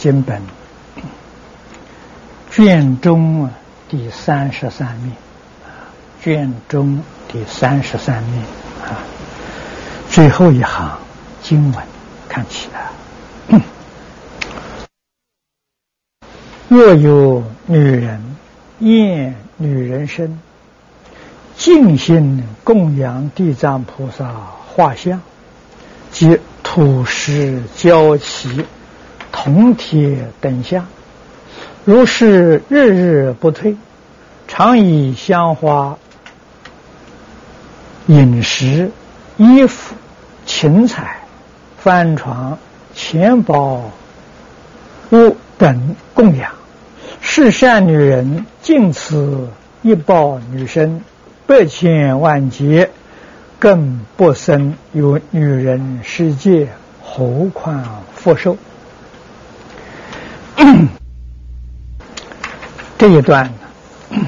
经本，卷中第三十三面，卷中第三十三面。啊，最后一行经文看起来，若有女人厌女人身，尽心供养地藏菩萨画像，及土石交齐。铜铁等相，如是日日不退，常以香花、饮食、衣服、芹菜、帆床、钱宝物等供养。是善女人尽此一报女身，百千万劫，更不生有女人世界，何况复寿？这一段呢，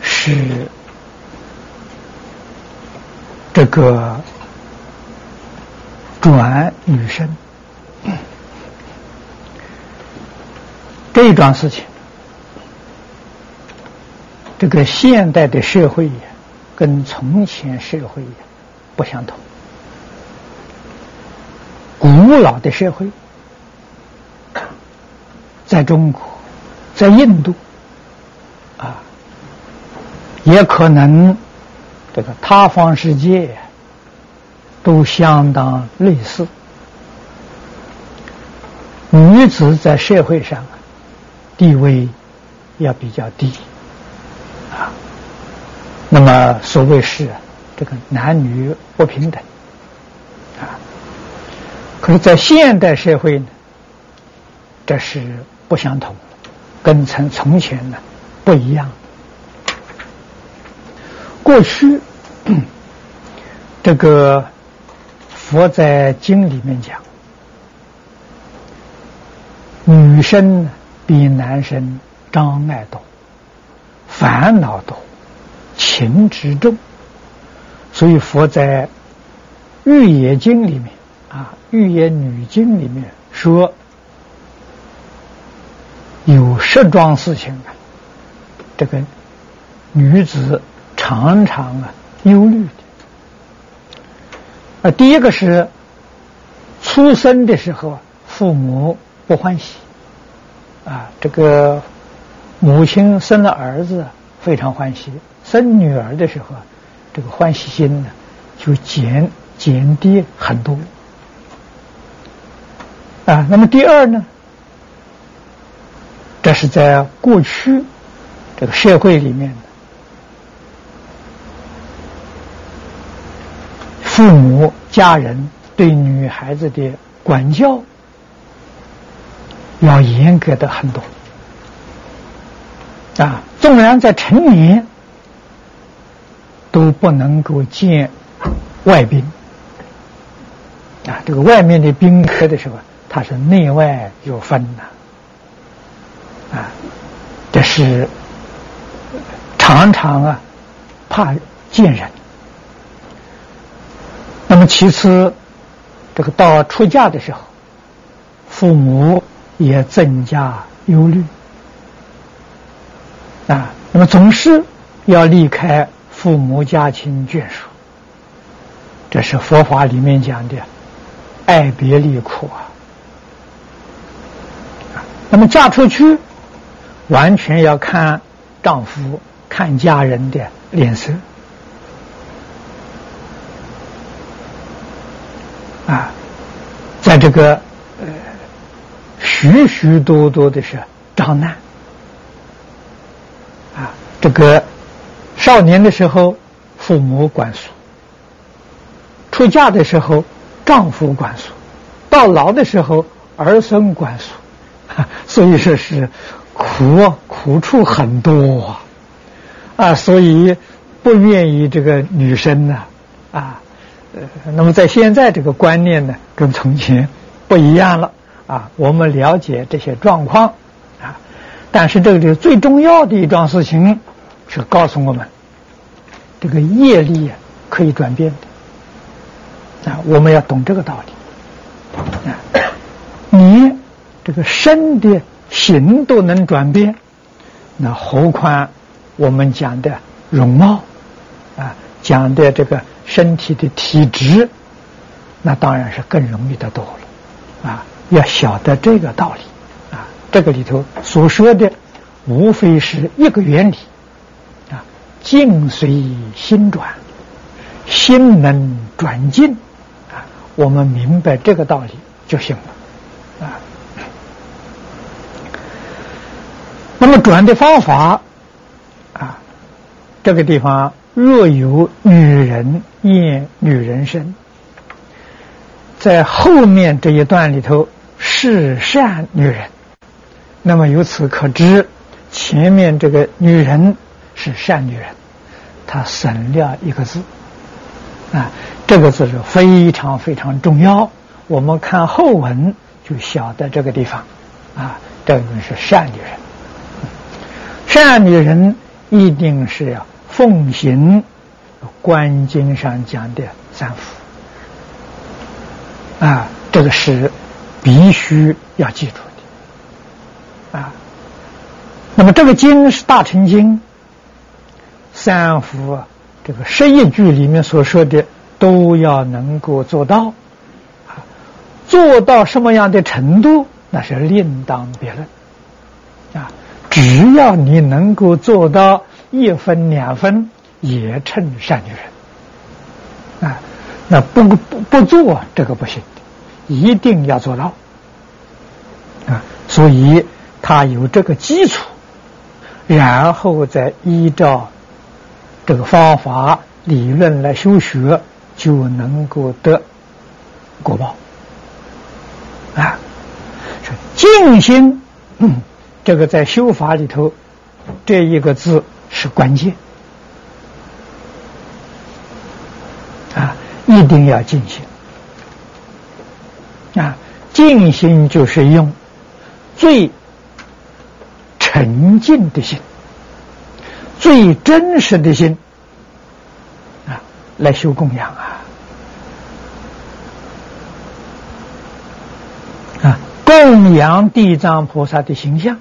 是这个转女生这一桩事情。这个现代的社会跟从前社会不相同，古老的社会。在中国，在印度，啊，也可能这个他方世界都相当类似。女子在社会上地位要比较低，啊，那么所谓是这个男女不平等，啊，可是，在现代社会呢，这是。不相同，跟从从前呢不一样。过去这个佛在经里面讲，女生比男生障碍多、烦恼多、情执重，所以佛在《玉野经》里面啊，《玉野女经》里面说。有十桩事情啊，这个女子常常啊忧虑的。啊，第一个是出生的时候，父母不欢喜，啊，这个母亲生了儿子非常欢喜，生女儿的时候，这个欢喜心呢就减减低很多。啊，那么第二呢？这是在过去这个社会里面的。父母家人对女孩子的管教要严格的很多。啊，纵然在成年都不能够见外宾。啊，这个外面的宾客的时候，他是内外有分的。啊这是常常啊，怕见人。那么其次，这个到出嫁的时候，父母也增加忧虑啊。那么总是要离开父母家亲眷属，这是佛法里面讲的爱别离苦啊。那么嫁出去。完全要看丈夫、看家人的脸色啊，在这个呃许许多多的是障难啊，这个少年的时候父母管束，出嫁的时候丈夫管束，到老的时候儿孙管束，所以说是。苦苦处很多啊，啊，所以不愿意这个女生呢，啊，呃，那么在现在这个观念呢，跟从前不一样了啊。我们了解这些状况啊，但是这里最重要的一桩事情是告诉我们，这个业力啊可以转变的啊，我们要懂这个道理啊。你这个身的形都能转变，那何况我们讲的容貌啊，讲的这个身体的体质，那当然是更容易的多了啊！要晓得这个道理啊，这个里头所说的无非是一个原理啊，境随心转，心能转境啊，我们明白这个道理就行了那么转的方法啊，这个地方若有女人厌女人身，在后面这一段里头是善女人，那么由此可知，前面这个女人是善女人，她省略一个字啊，这个字是非常非常重要。我们看后文就晓得这个地方啊，这个是善女人。善女人一定是要奉行《观经》上讲的三福啊，这个是必须要记住的啊。那么这个经是大乘经，三福这个十一句里面所说的都要能够做到啊，做到什么样的程度，那是另当别论啊。只要你能够做到一分两分，也称善女人啊。那不不不做这个不行，一定要做到啊。所以他有这个基础，然后再依照这个方法理论来修学，就能够得果报啊。是静心。嗯这个在修法里头，这一个字是关键啊！一定要静心啊！静心就是用最沉静的心、最真实的心啊来修供养啊！啊，供养地藏菩萨的形象。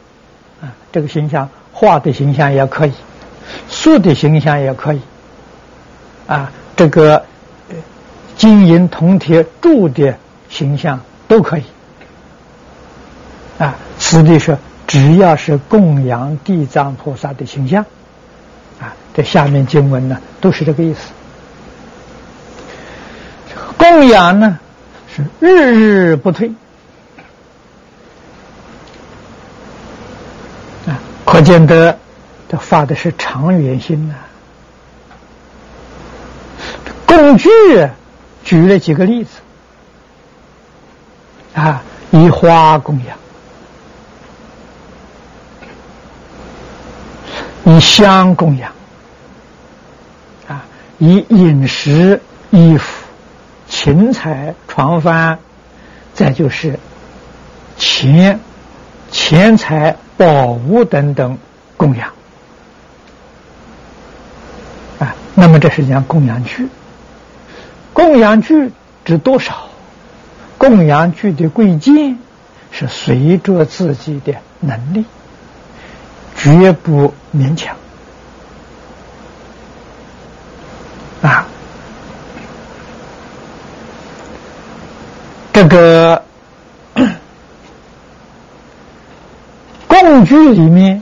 这个形象画的形象也可以，塑的形象也可以，啊，这个金银铜铁铸的形象都可以，啊，此地说只要是供养地藏菩萨的形象，啊，这下面经文呢都是这个意思。供养呢是日日不退。可见得，这发的是长远心呐。工具举了几个例子啊，以花供养，以香供养，啊，以饮食、衣服、芹菜、床幡，再就是钱、钱财。宝物等等供养啊，那么这是讲供养具。供养具值多少？供养具的贵贱是随着自己的能力，绝不勉强啊。这个。工具里面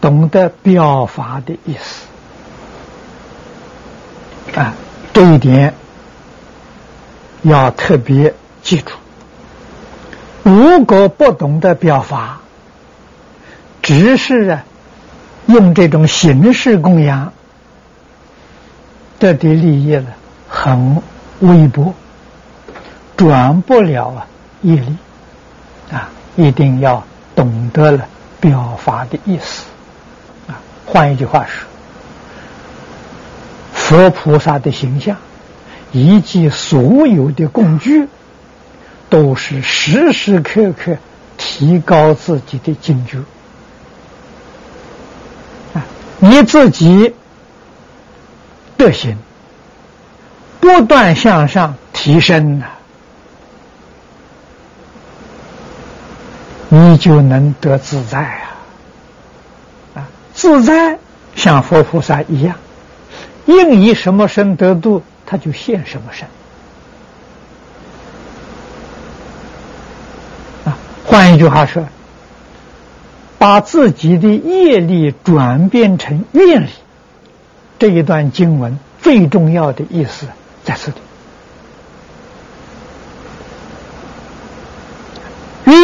懂得表法的意思啊，这一点要特别记住。如果不懂得表法，只是啊用这种形式供养，得的利益呢很微薄，转不了啊业力啊，一定要。懂得了表法的意思，啊，换一句话说，佛菩萨的形象以及所有的工具，都是时时刻刻提高自己的境界。啊，你自己德行不断向上提升呐。你就能得自在啊！啊，自在像佛菩萨一样，应以什么身得度，他就现什么身。啊，换一句话说，把自己的业力转变成愿力，这一段经文最重要的意思在这里。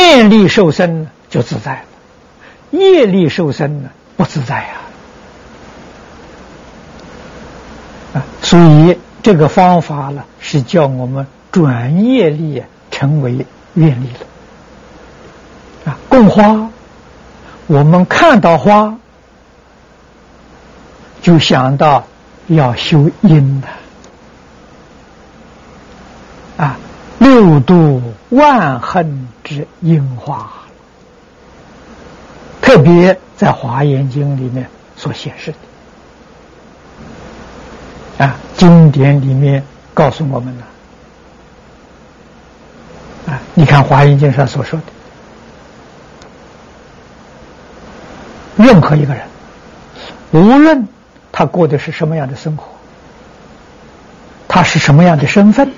愿力受身就自在了，业力受身呢不自在呀。啊，所以这个方法呢是叫我们转业力成为愿力了。啊，供花，我们看到花就想到要修因的。啊。六度万恨之因花，特别在《华严经》里面所显示的啊，经典里面告诉我们了啊，你看《华严经》上所说的，任何一个人，无论他过的是什么样的生活，他是什么样的身份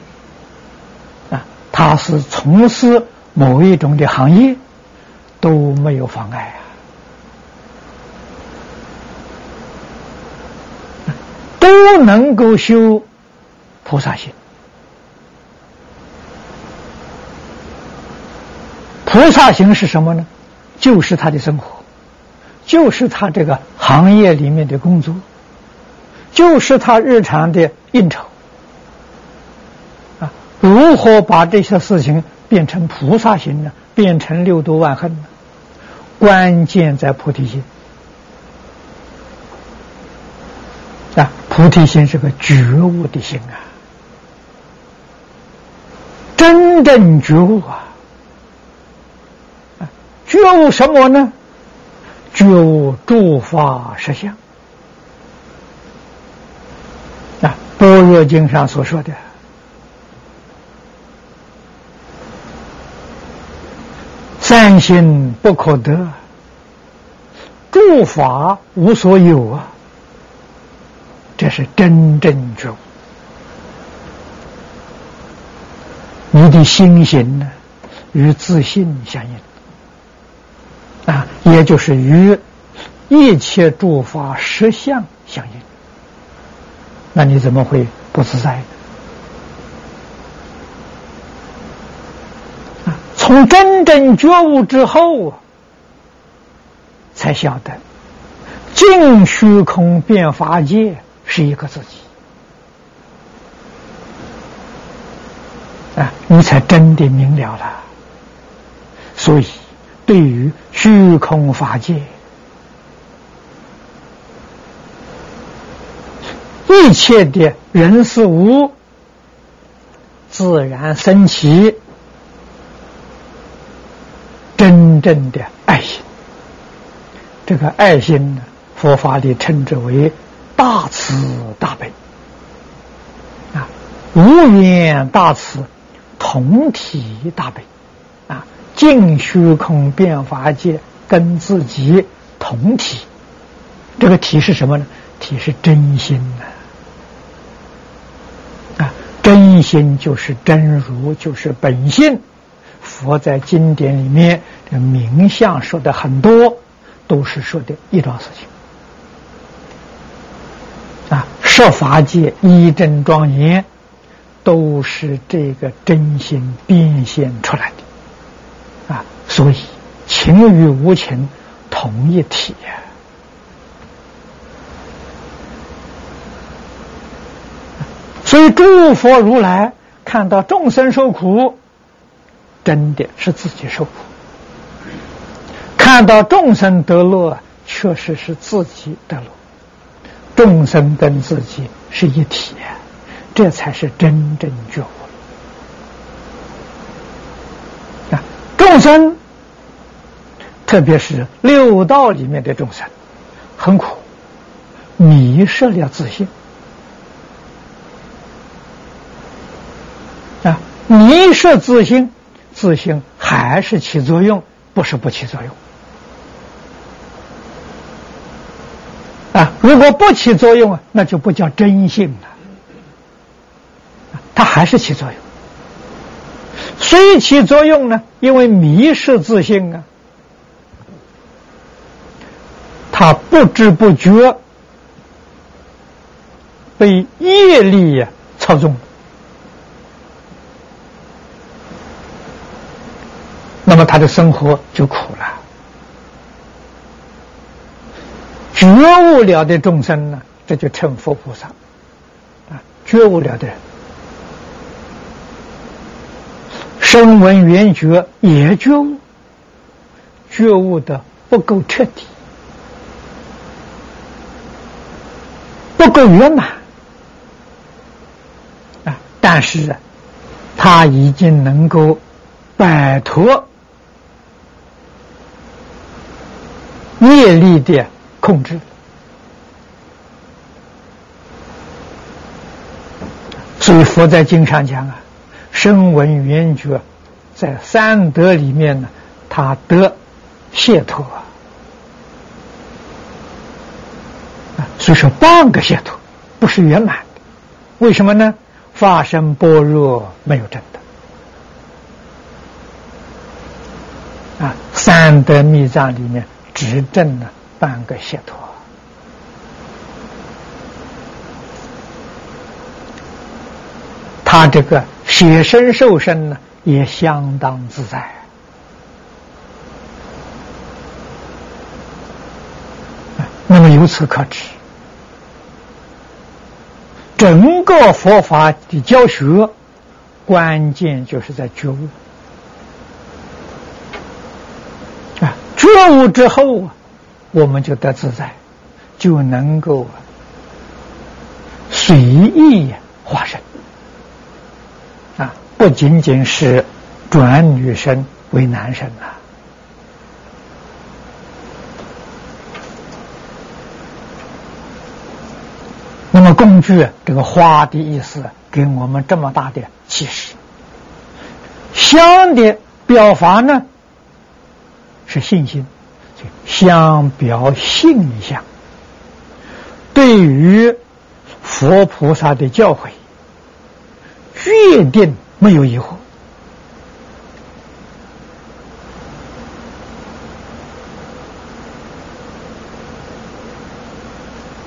啊。他是从事某一种的行业都没有妨碍啊，都能够修菩萨行。菩萨行是什么呢？就是他的生活，就是他这个行业里面的工作，就是他日常的应酬啊。如何把这些事情变成菩萨心呢？变成六度万恨呢？关键在菩提心啊！菩提心是个觉悟的心啊，真正觉悟啊！觉悟什么呢？觉悟诸法实相啊，《般若经》上所说的。三心不可得，诸法无所有啊！这是真正觉悟。你的心行呢，与自信相应啊，也就是与一切诸法实相相应。那你怎么会不自在呢？从真正觉悟之后，才晓得净虚空变法界是一个自己啊，你才真的明了了。所以，对于虚空法界一切的人事物，自然升起。真正的爱心，这个爱心呢，佛法里称之为大慈大悲啊，无缘大慈，同体大悲啊，净虚空变法界跟自己同体，这个体是什么呢？体是真心呐啊，真心就是真如，就是本性。佛在经典里面的名相说的很多，都是说的一桩事情啊，设法界一真庄严，都是这个真心变现出来的啊，所以情与无情同一体呀。所以诸佛如来看到众生受苦。真的是自己受苦，看到众生得乐，确实是自己得乐。众生跟自己是一体，这才是真正觉悟。啊，众生，特别是六道里面的众生，很苦，迷失了自信。啊，迷失自信。自性还是起作用，不是不起作用。啊，如果不起作用啊，那就不叫真性了，它还是起作用。虽起作用呢，因为迷失自性啊，他不知不觉被业力呀操纵，那么他的生活就苦了。觉悟了的众生呢，这就成佛菩萨啊！觉悟了的人，声闻缘觉也觉悟，觉悟的不够彻底，不够圆满啊！但是啊，他已经能够摆脱业力的。控制，所以佛在经上讲啊，声闻缘觉在三德里面呢，他得解脱啊，所以说半个解脱不是圆满的，为什么呢？发生般若没有真的啊，三德密藏里面只证了。半个解脱，他这个写身受身呢，也相当自在。那么由此可知，整个佛法的教学关键就是在觉悟啊，觉悟之后啊。我们就得自在，就能够随意化身啊！不仅仅是转女生为男生啊。那么工具这个花的意思，给我们这么大的启示。香的表法呢，是信心。相表性相，对于佛菩萨的教诲，决定没有疑惑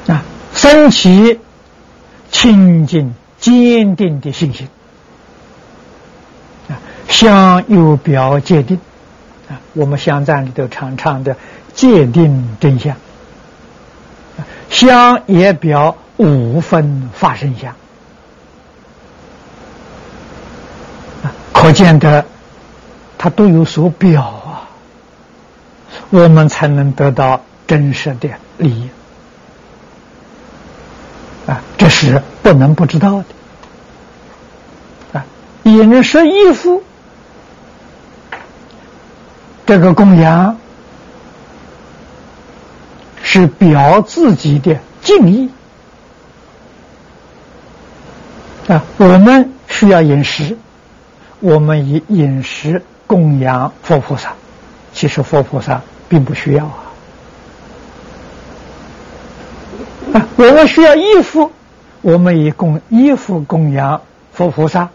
啊，升起清净坚定的信心啊，相又表界定。我们香赞里头常唱的界定真相，相也表五分发生相，可见的它都有所表啊，我们才能得到真实的利益。啊，这是不能不知道的。啊，饮食衣服。这个供养是表自己的敬意啊！我们需要饮食，我们以饮食供养佛菩萨，其实佛菩萨并不需要啊！啊，我们需要衣服，我们以供衣服供养佛菩萨。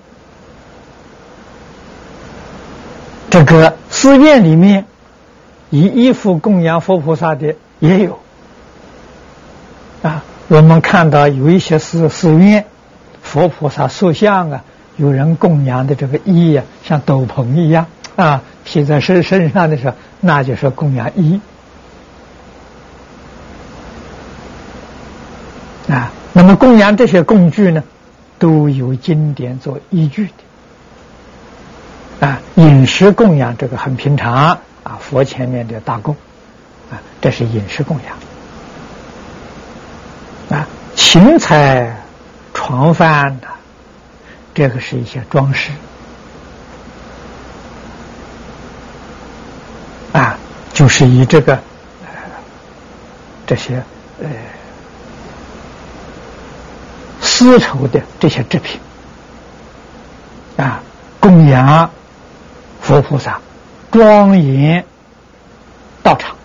这个寺院里面，以衣服供养佛菩萨的也有啊。我们看到有一些寺寺院，佛菩萨塑像啊，有人供养的这个衣呀，像斗篷一样啊，披在身身上的时候，那就是供养衣啊。那么供养这些工具呢，都有经典做依据的。啊，饮食供养这个很平常啊，佛前面的大供，啊，这是饮食供养。啊，芹菜、床幡的，这个是一些装饰。啊，就是以这个呃这些呃丝绸的这些制品啊供养。佛菩萨庄严道场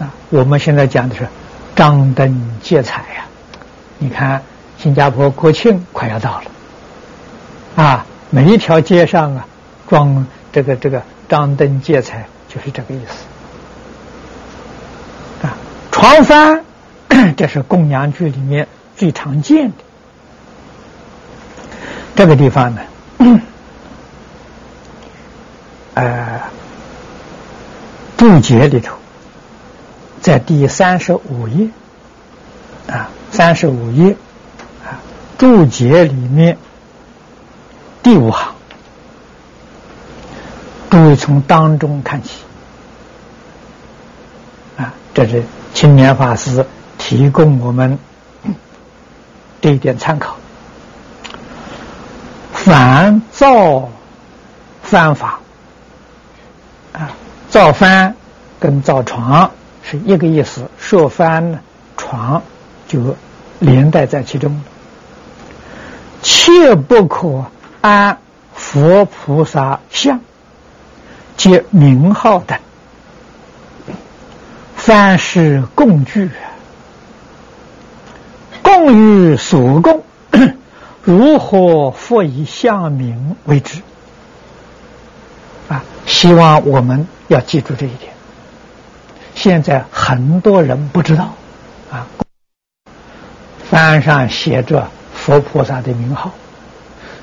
啊。我们现在讲的是张灯结彩呀，你看新加坡国庆快要到了啊，每一条街上啊，装这个这个张灯结彩，就是这个意思啊。床幡，这是供养剧里面最常见的。这个地方呢，呃，注解里头，在第三十五页啊，三十五页啊，注解里面第五行，注意从当中看起啊，这是青年法师提供我们这一点参考。凡造幡法，造幡跟造床是一个意思，设幡呢，床就连带在其中。切不可安佛菩萨像及名号等，凡是共具，共与所共。如何复以相名为之？啊，希望我们要记住这一点。现在很多人不知道，啊，幡上写着佛菩萨的名号，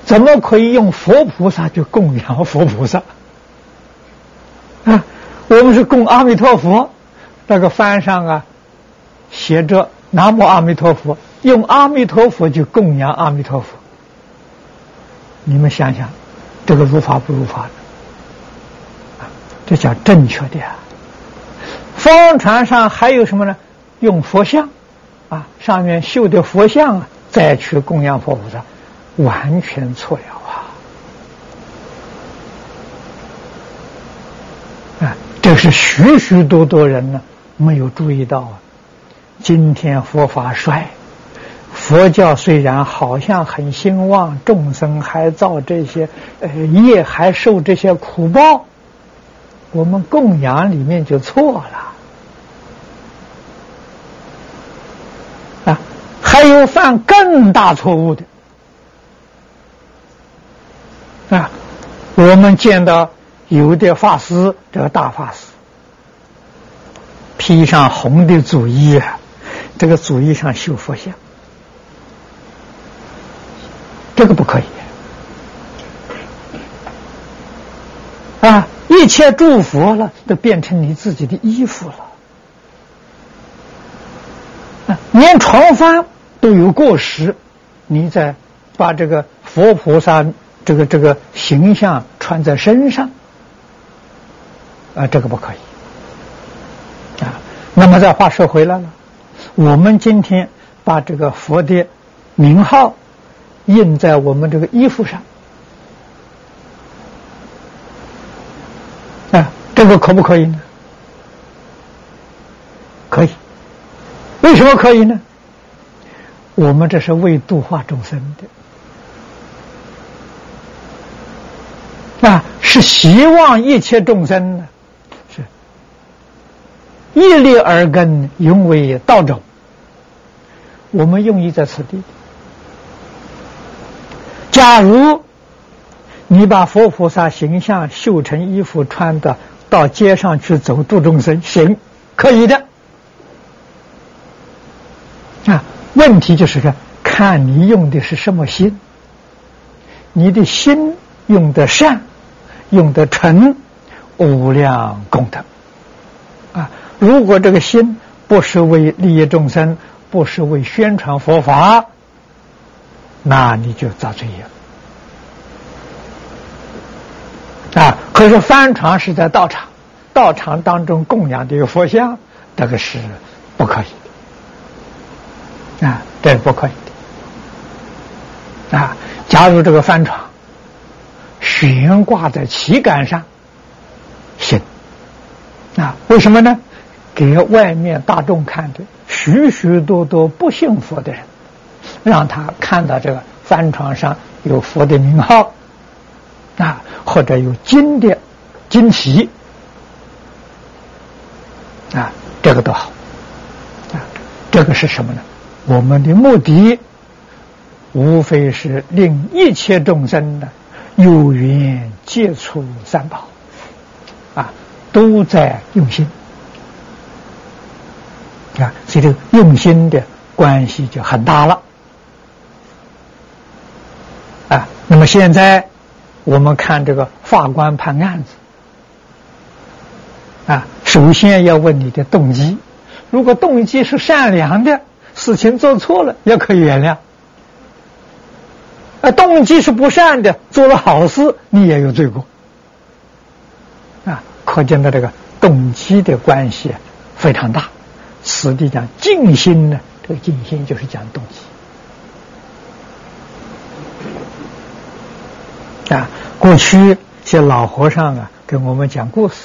怎么可以用佛菩萨去供养佛菩萨？啊，我们是供阿弥陀佛，那个幡上啊，写着南无阿弥陀佛。用阿弥陀佛就供养阿弥陀佛，你们想想，这个如法不如法的，这叫正确的啊。方船上还有什么呢？用佛像，啊，上面绣的佛像啊，再去供养佛菩萨，完全错了啊！啊，这是许许多多人呢没有注意到啊。今天佛法衰。佛教虽然好像很兴旺，众生还造这些呃业，还受这些苦报，我们供养里面就错了啊！还有犯更大错误的啊！我们见到有的法师，这个大法师披上红的祖衣，这个祖衣上绣佛像。这个不可以啊！一切祝福了，都变成你自己的衣服了啊！连床幡都有过时，你再把这个佛菩萨这个这个形象穿在身上啊，这个不可以啊！那么再话说回来了，我们今天把这个佛的名号。印在我们这个衣服上，啊，这个可不可以呢？可以。为什么可以呢？我们这是为度化众生的，啊，是希望一切众生呢，是一力而根，永为道种。我们用意在此地。假如你把佛菩萨形象绣成衣服穿的到街上去走度众生，行，可以的。啊，问题就是个看你用的是什么心，你的心用的善，用的纯，无量功德。啊，如果这个心不是为利益众生，不是为宣传佛法。那你就遭罪业啊！可是翻船是在道场，道场当中供养的一个佛像，这个是不可以的啊，这是不可以的啊！假如这个帆船悬挂在旗杆上，行啊？为什么呢？给外面大众看的，许许多多不信佛的人。让他看到这个帆船上有佛的名号，或者有金的经题啊，这个都好，啊，这个是什么呢？我们的目的无非是令一切众生呢有缘接触三宝，啊，都在用心，啊，所以这个用心的关系就很大了，啊，那么现在我们看这个法官判案子。啊，首先要问你的动机。如果动机是善良的，事情做错了也可以原谅。啊，动机是不善的，做了好事你也有罪过。啊，可见到这个动机的关系非常大。此地讲静心呢，这个静心就是讲动机。啊，过去些老和尚啊，给我们讲故事。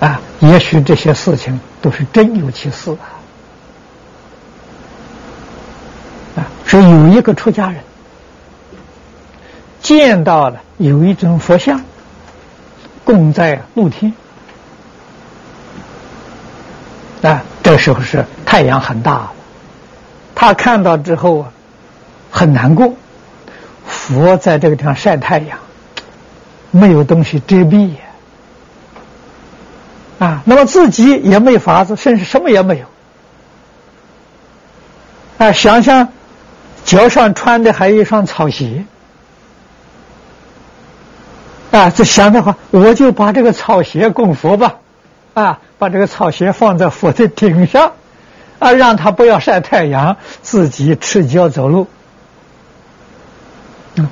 啊，也许这些事情都是真有其事啊！啊，说有一个出家人见到了有一尊佛像供在露天，啊，这时候是太阳很大，他看到之后啊，很难过。佛在这个地方晒太阳，没有东西遮蔽。啊，那么自己也没法子，甚至什么也没有。啊，想想脚上穿的还有一双草鞋，啊，这想的话，我就把这个草鞋供佛吧，啊，把这个草鞋放在佛的顶上，啊，让他不要晒太阳，自己赤脚走路，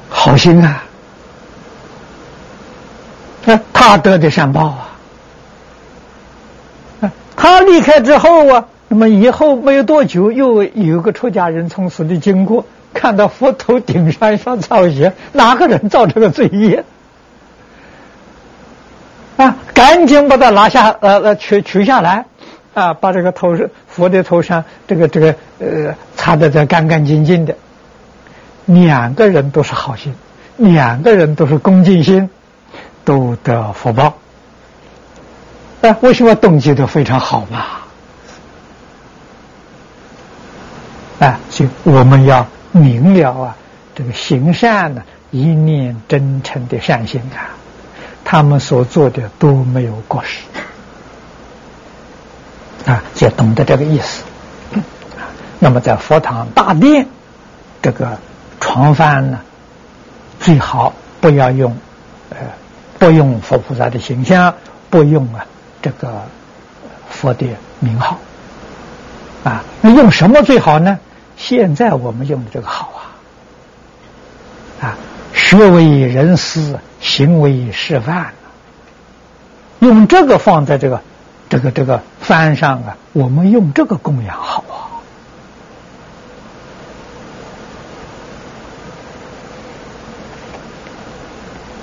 好心啊，啊，他得的善报啊。他离开之后啊，那么以后没有多久，又有个出家人从此地经过，看到佛头顶上一双草鞋，哪个人造这个罪业？啊，赶紧把它拿下，呃呃，取取下来，啊，把这个头佛的头上这个这个呃擦的这干干净净的。两个人都是好心，两个人都是恭敬心，都得福报。哎，为什么动机都非常好嘛？啊，所以我们要明了啊，这个行善呢，一念真诚的善心啊，他们所做的都没有过失啊，就懂得这个意思。那么在佛堂大殿，这个床幡呢，最好不要用，呃，不用佛菩萨的形象，不用啊。这个佛的名号啊，那用什么最好呢？现在我们用的这个好啊，啊，学为人师，行为示范，用这个放在这个这个这个幡上啊，我们用这个供养好啊，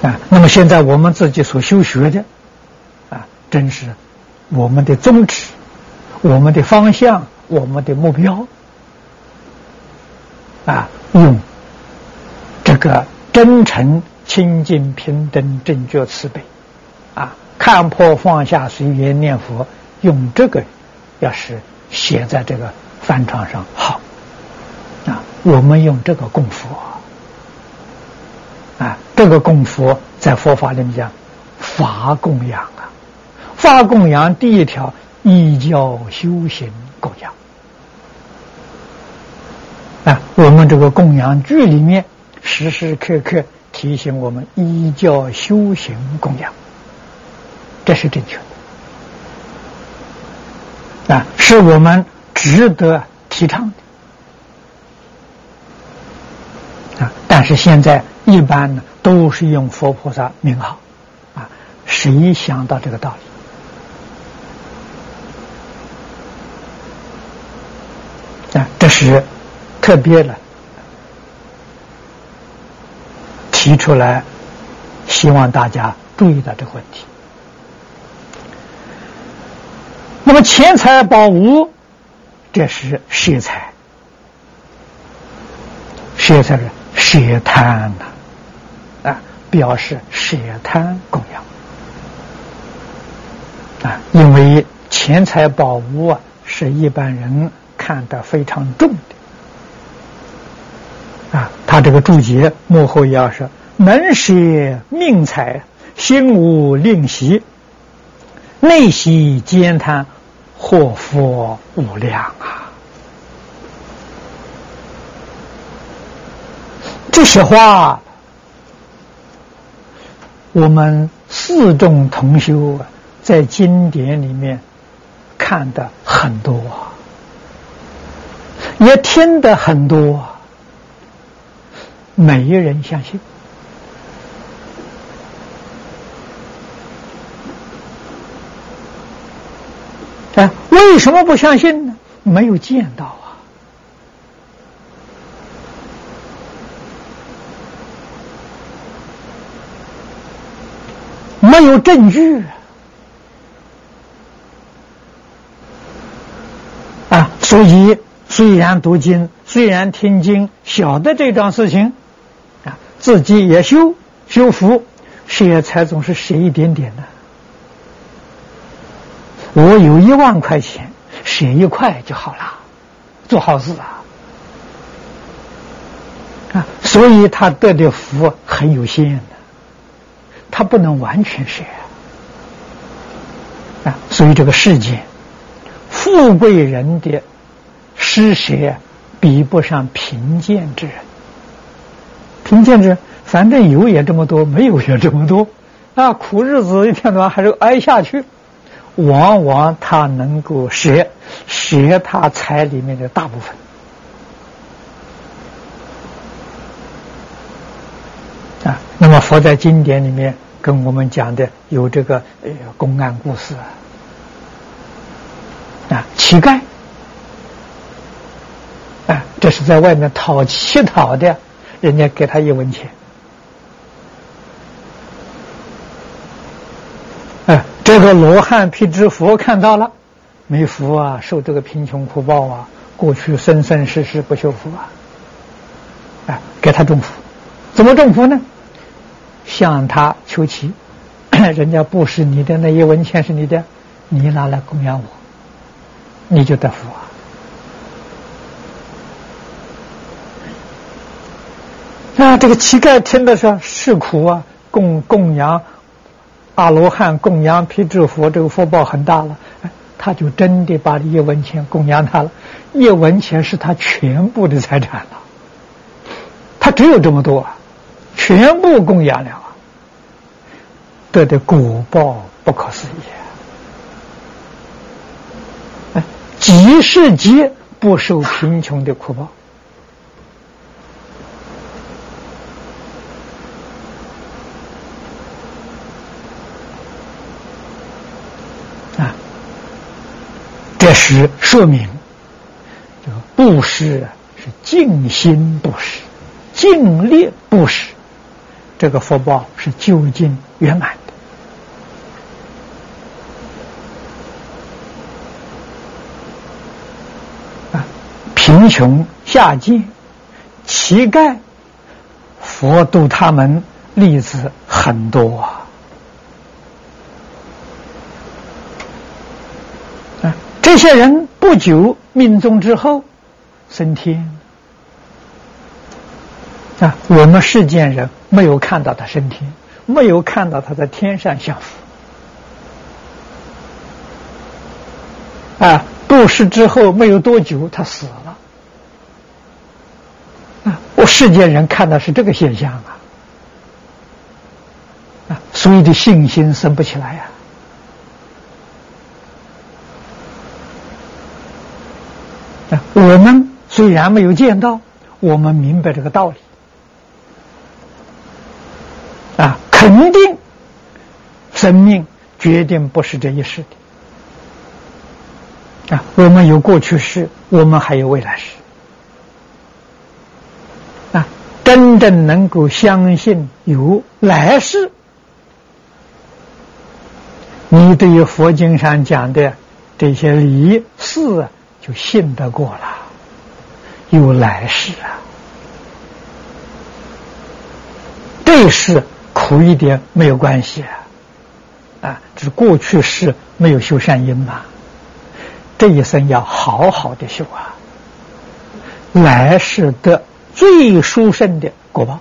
啊，那么现在我们自己所修学的。啊真是我们的宗旨、我们的方向、我们的目标啊！用这个真诚、清净、平等、正觉、慈悲啊，看破放下、随缘念佛，用这个要是写在这个饭床上好啊！我们用这个供佛，这个供佛在佛法里面讲法供养。啊，法供养第一条，依教修行供养。啊，我们这个供养句里面时时刻刻提醒我们依教修行供养，这是正确的，啊，是我们值得提倡的。啊，但是现在一般呢都是用佛菩萨名号，啊，谁想到这个道理？啊，这是特别的提出来，希望大家注意到这个问题。那么钱财宝物，这是舍财，舍财是舍贪呐，表示舍贪供养啊，因为钱财宝物啊，是一般人看得非常重的。啊，他这个注解幕后要是：能舍命财，心无吝惜，内息兼贪，祸福无量啊！这些话，我们四众同修啊，在经典里面看的很多，也听的很多，没人相信。哎，为什么不相信呢？没有见到啊。没有证据啊！所以虽然读经，虽然听经，晓得这桩事情啊，自己也修修福，舍财总是舍一点点的。我有一万块钱，舍一块就好了，做好事啊！啊，所以他得的福很有限的。他不能完全舍啊，所以这个世界，富贵人的施舍比不上贫贱之人。贫贱之人，反正有也这么多，没有也这么多，那苦日子一天到晚还是挨下去。往往他能够舍舍他财里面的大部分啊。那么佛在经典里面。跟我们讲的有这个呃公案故事。啊，乞丐。啊，这是在外面讨乞讨的，人家给他一文钱，哎，这个罗汉辟支佛看到了，没福啊，受这个贫穷苦报啊，过去生生世世不修福啊，哎，给他种福，怎么种福呢？向他求乞，人家不是你的那一文钱是你的，你拿来供养我，你就得福啊！那，这个乞丐听的是是苦啊，供供养阿罗汉，供养辟支佛，这个福报很大了，他就真的把一文钱供养他了，一文钱是他全部的财产了，他只有这么多。啊。全部供养了，得的果报不可思议。哎几世劫不受贫穷的苦报啊！这是说明，这个布施是尽心布施，尽力布施。这个福报是究竟圆满的啊！贫穷下贱、乞丐，佛度他们例子很多啊！啊，这些人不久命中之后升天。啊，我们世间人没有看到他升天，没有看到他在天上享福。啊，布施之后没有多久，他死了。啊，我世间人看到是这个现象啊，啊，所以的信心升不起来呀。啊，我们虽然没有见到，我们明白这个道理。啊，肯定生命决定不是这一世的啊！我们有过去式，我们还有未来式啊！真正能够相信有来世，你对于佛经上讲的这些理事就信得过了，有来世啊！这是。苦一点没有关系啊，啊，这是过去式没有修善因嘛，这一生要好好的修啊，来世得最殊胜的果报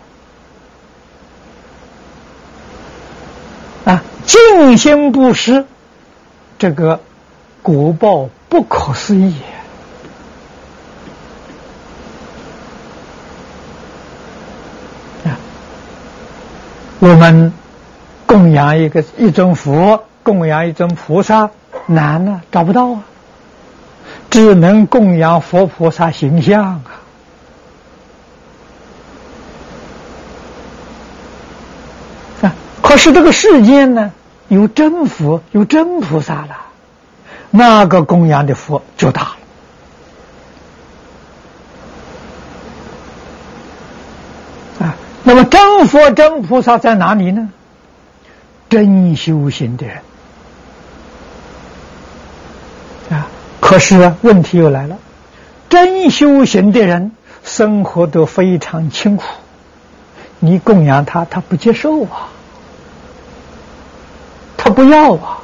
啊！尽心布施，这个果报不可思议。我们供养一个一尊佛，供养一尊菩萨难呢，找不到啊，只能供养佛菩萨形象啊。啊，可是这个世间呢，有真佛，有真菩萨了，那个供养的佛就大了。那么真佛真菩萨在哪里呢？真修行的人啊！可是问题又来了：真修行的人生活都非常清苦，你供养他，他不接受啊，他不要啊。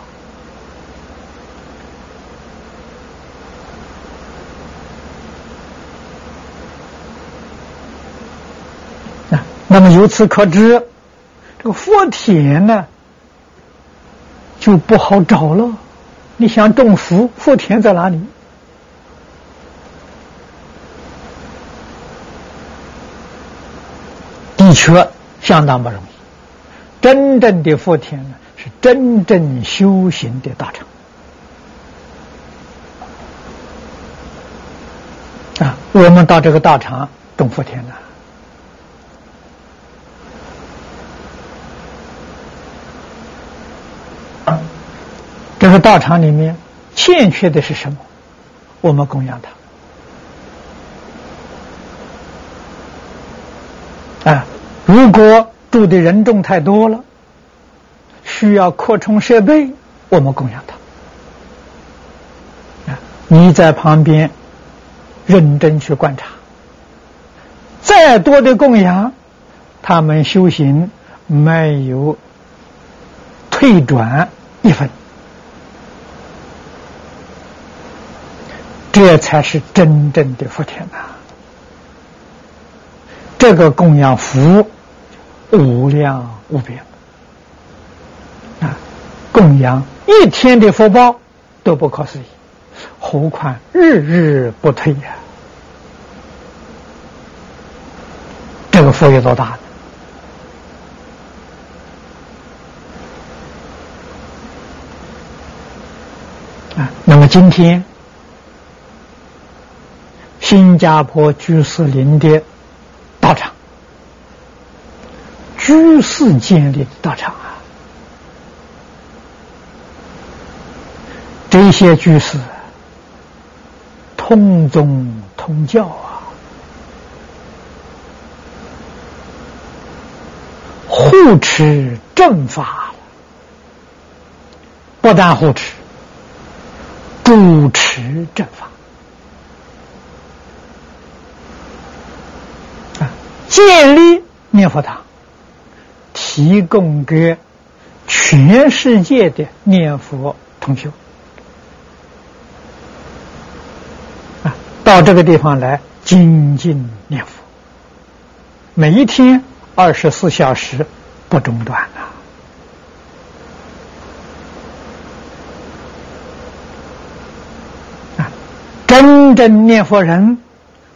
那么由此可知，这个福田呢就不好找了。你想种福，福田在哪里？的确相当不容易。真正的福田呢，是真正修行的大成。啊，我们到这个大厂种福田呢。这个道场里面欠缺的是什么？我们供养他。啊，如果住的人众太多了，需要扩充设备，我们供养他。啊，你在旁边认真去观察，再多的供养，他们修行没有退转一分。这才是真正的福田呐！这个供养福无量无边啊，供养一天的福报都不可思议，何况日日不退呀？这个福有多大呢？啊，那么今天。新加坡居士林的道场，居士建立的道场啊，这些居士通宗通教啊，护持正法，不但护持，主持正法。建立念佛堂，提供给全世界的念佛同学啊，到这个地方来精进念佛，每一天二十四小时不中断啊！真正念佛人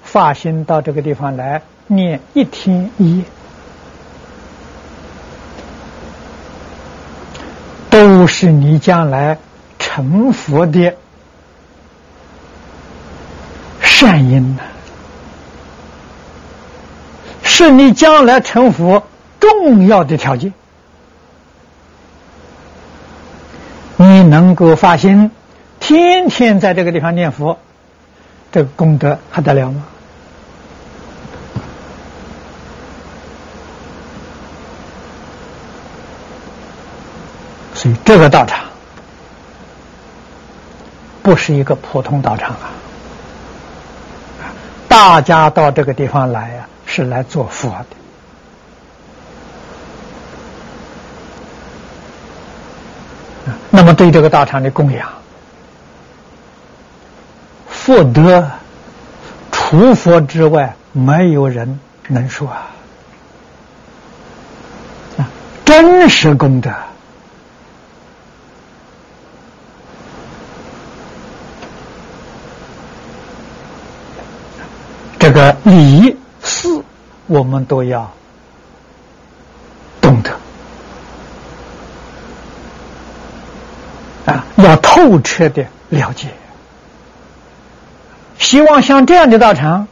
发心到这个地方来。念一天一夜，都是你将来成佛的善因呐，是你将来成佛重要的条件。你能够发心，天天在这个地方念佛，这个功德还得了吗？这个道场不是一个普通道场啊！大家到这个地方来呀，是来做佛的。那么对这个道场的供养，福德除佛之外，没有人能说啊！啊，真实功德。礼事，我们都要懂得啊，要透彻的了解。希望像这样的道场，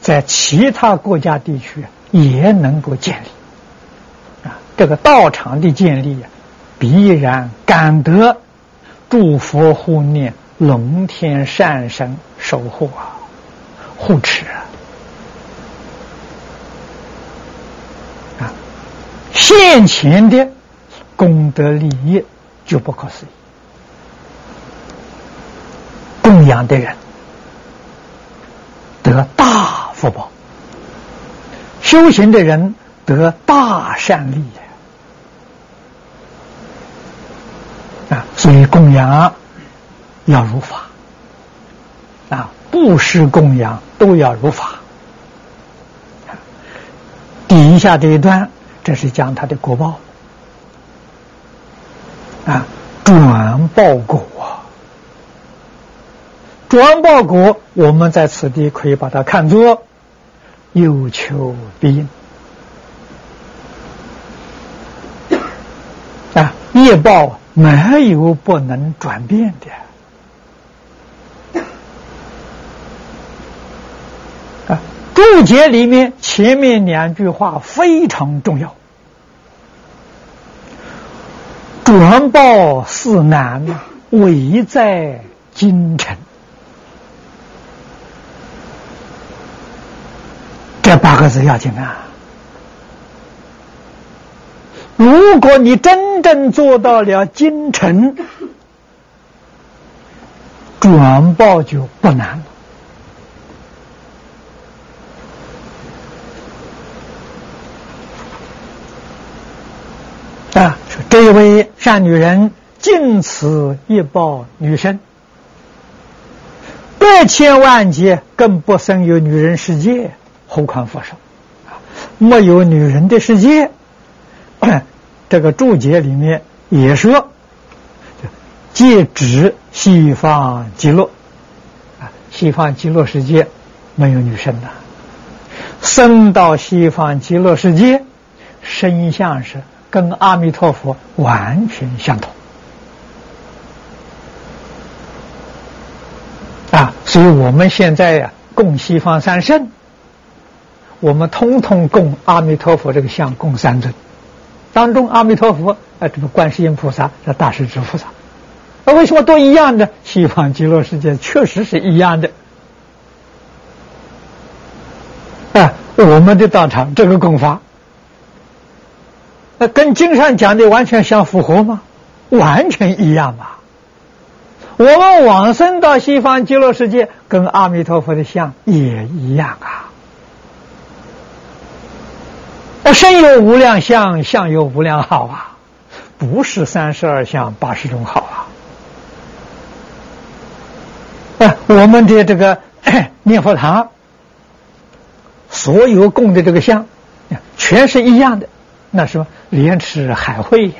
在其他国家地区也能够建立啊。这个道场的建立啊，必然感得诸佛护念、龙天善神守护啊。护持啊，啊现前的功德利益就不可思议。供养的人得大福报，修行的人得大善利啊！所以供养要如法。布施供养都要如法。底下这一段，这是讲他的果报啊，转报果啊，转报果，我们在此地可以把它看作有求必应啊，业报没有不能转变的。注解里面前面两句话非常重要，转报四难，危在京城。这八个字要紧啊！如果你真正做到了京城，转报就不难。啊，这位善女人，尽此一报女生，百千万劫更不生有女人世界，何况佛说？啊，没有女人的世界。这个注解里面也说，借指西方极乐，啊，西方极乐世界没有女生的，生到西方极乐世界，身相是。跟阿弥陀佛完全相同啊！所以我们现在呀，供西方三圣，我们通通供阿弥陀佛这个像供三尊，当中阿弥陀佛啊，这个观世音菩萨这大势至菩萨，那为什么都一样的？西方极乐世界确实是一样的啊！我们的道场这个功法。那跟经上讲的完全相符合吗？完全一样吧。我们往生到西方极乐世界，跟阿弥陀佛的像也一样啊。那身有无量相，相有无量好啊，不是三十二相八十种好啊。哎，我们的这个 念佛堂，所有供的这个像，全是一样的。那什么莲池海会呀？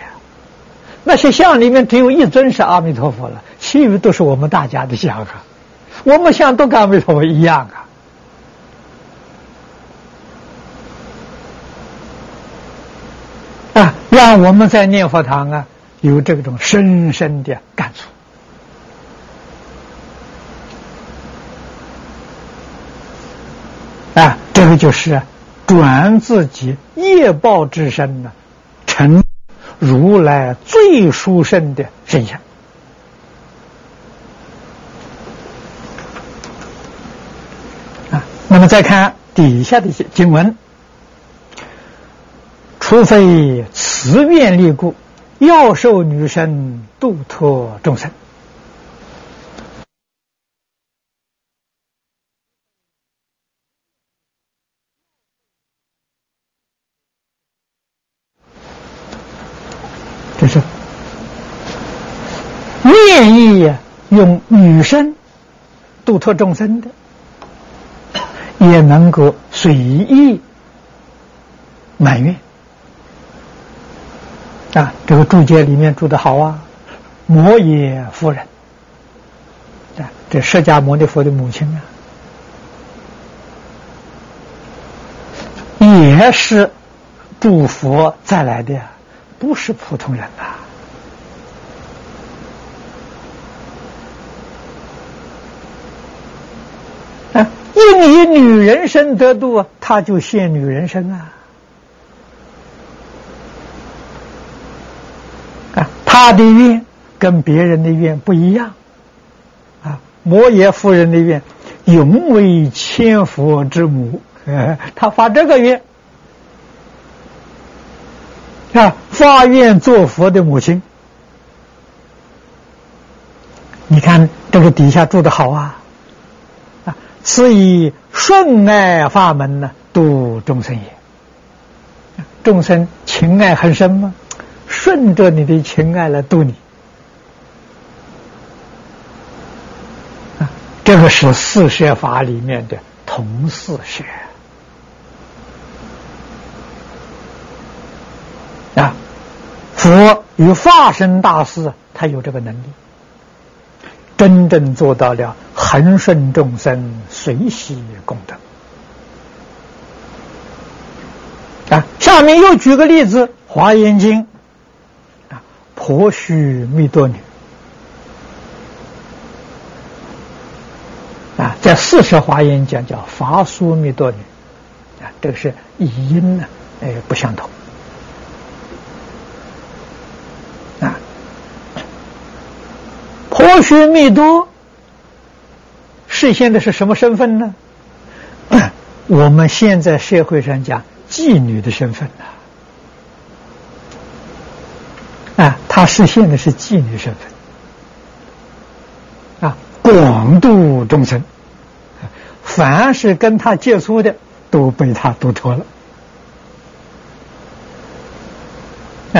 那些像里面只有一尊是阿弥陀佛了，其余都是我们大家的像啊。我们像都跟阿弥陀佛一样啊！啊，让我们在念佛堂啊有这种深深的感触啊，这个就是。转自己业报之身呢，成如来最殊胜的身相啊。那么再看底下的一些经文，除非慈愿力故，要受女身度脱众生。这是。愿意用女身度脱众生的，也能够随意满愿啊。这个注解里面注的好啊，摩耶夫人。啊，这释迦牟尼佛的母亲啊，也是诸佛再来的呀，不是普通人呐。应以女人身得度，他就现女人身啊！啊，他的愿跟别人的愿不一样啊。摩耶夫人的愿，永为千佛之母，他发这个愿啊，发愿做佛的母亲。你看这个底下住的好啊。啊是以顺爱法门呢，度众生也。众生情爱很深吗？顺着你的情爱来度你。啊，这个是四摄法里面的同四摄。佛与化身大师，他有这个能力。真正做到了恒顺众生，随喜功德。啊，下面又举个例子，《华严经》啊，婆须弥多女啊，在四十华严讲叫法苏弥多女啊，这个是语音呢，哎，不相同。婆须弥多实现的是什么身份呢？我们现在社会上讲妓女的身份呐，啊，他实现的是妓女身份，啊，广度众生，凡是跟他接触的都被他度脱了，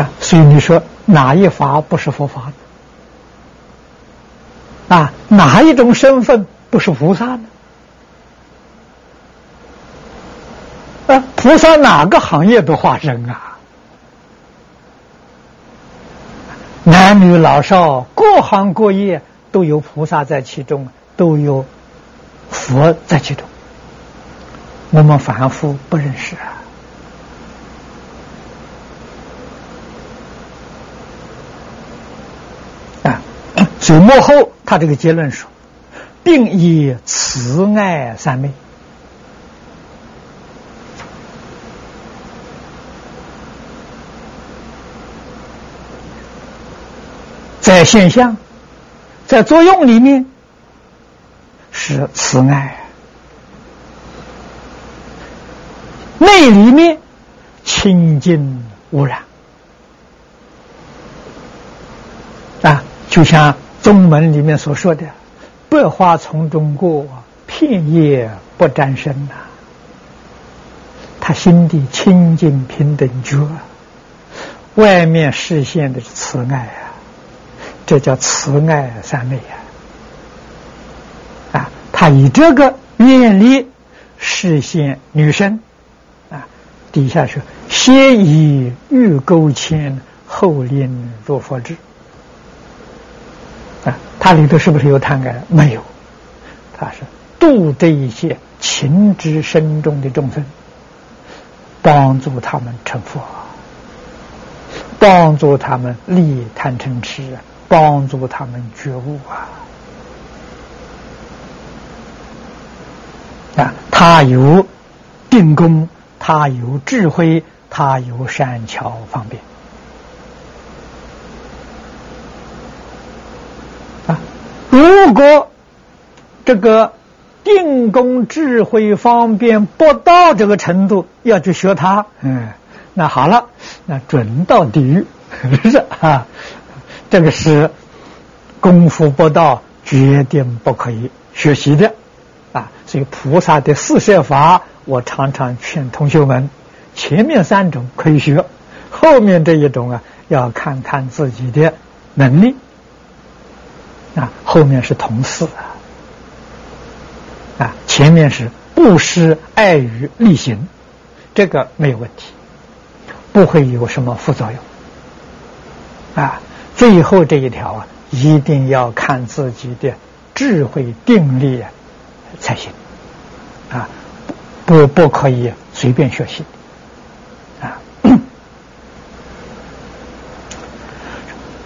啊，所以你说哪一法不是佛法呢？啊，哪一种身份不是菩萨呢？啊，菩萨哪个行业都化身啊？男女老少各行各业都有菩萨在其中，都有佛在其中。我们凡夫不认识啊。所以幕后，他这个结论说，并以慈爱三昧，在现象，在作用里面是慈爱，内里面清净无染啊，就像。宗门里面所说的“百花丛中过，片叶不沾身”呐，他心底清净平等觉，外面实现的是慈爱啊，这叫慈爱三昧啊！啊，他以这个愿力实现女身啊，底下说：“先以玉钩牵，后令入佛智。”它里头是不是有贪爱？没有，它是度这一些情之深重的众生，帮助他们成佛，帮助他们立贪嗔痴，帮助他们觉悟啊！啊，他有定功，他有智慧，他有善巧方便。如果这个定功智慧方便不到这个程度，要去学它，嗯，那好了，那准到地狱，是啊，这个是功夫不到，决定不可以学习的啊。所以菩萨的四摄法，我常常劝同学们，前面三种可以学，后面这一种啊，要看看自己的能力。啊，后面是同事啊，啊，前面是布施、爱语、利行，这个没有问题，不会有什么副作用。啊，最后这一条啊，一定要看自己的智慧定力才行，啊，不不可以随便学习，啊，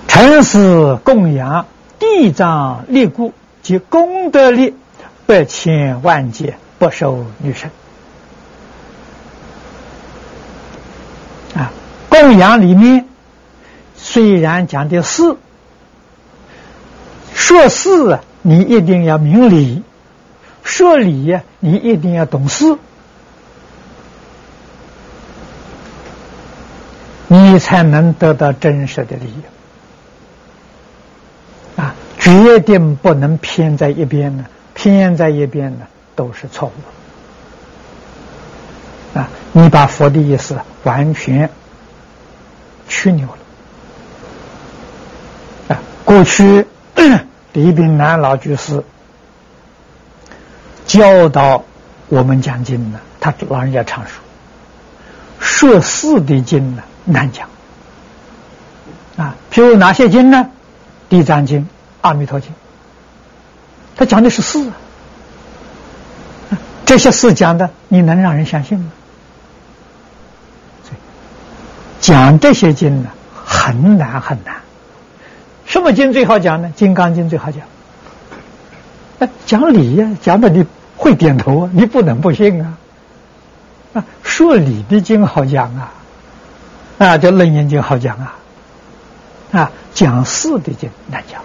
诚实供养。地藏立故，即功德力百千万劫不受女生。啊，供养里面虽然讲的是说事，你一定要明理；说理呀，你一定要懂事，你才能得到真实的利益。决定不能偏在一边呢，偏在一边呢都是错误啊！你把佛的意思完全曲扭了啊！过去 李炳南老居士教导我们讲经呢，他老人家常说，说四的经呢难讲啊，譬如哪些经呢？地藏经。阿弥陀经，他讲的是事啊，这些事讲的，你能让人相信吗？讲这些经呢，很难很难。什么经最好讲呢？金刚经最好讲。那讲理呀，讲的你会点头啊，你不能不信啊。啊，说理的经好讲啊，啊，叫楞严经好讲啊，啊，讲事的经难讲。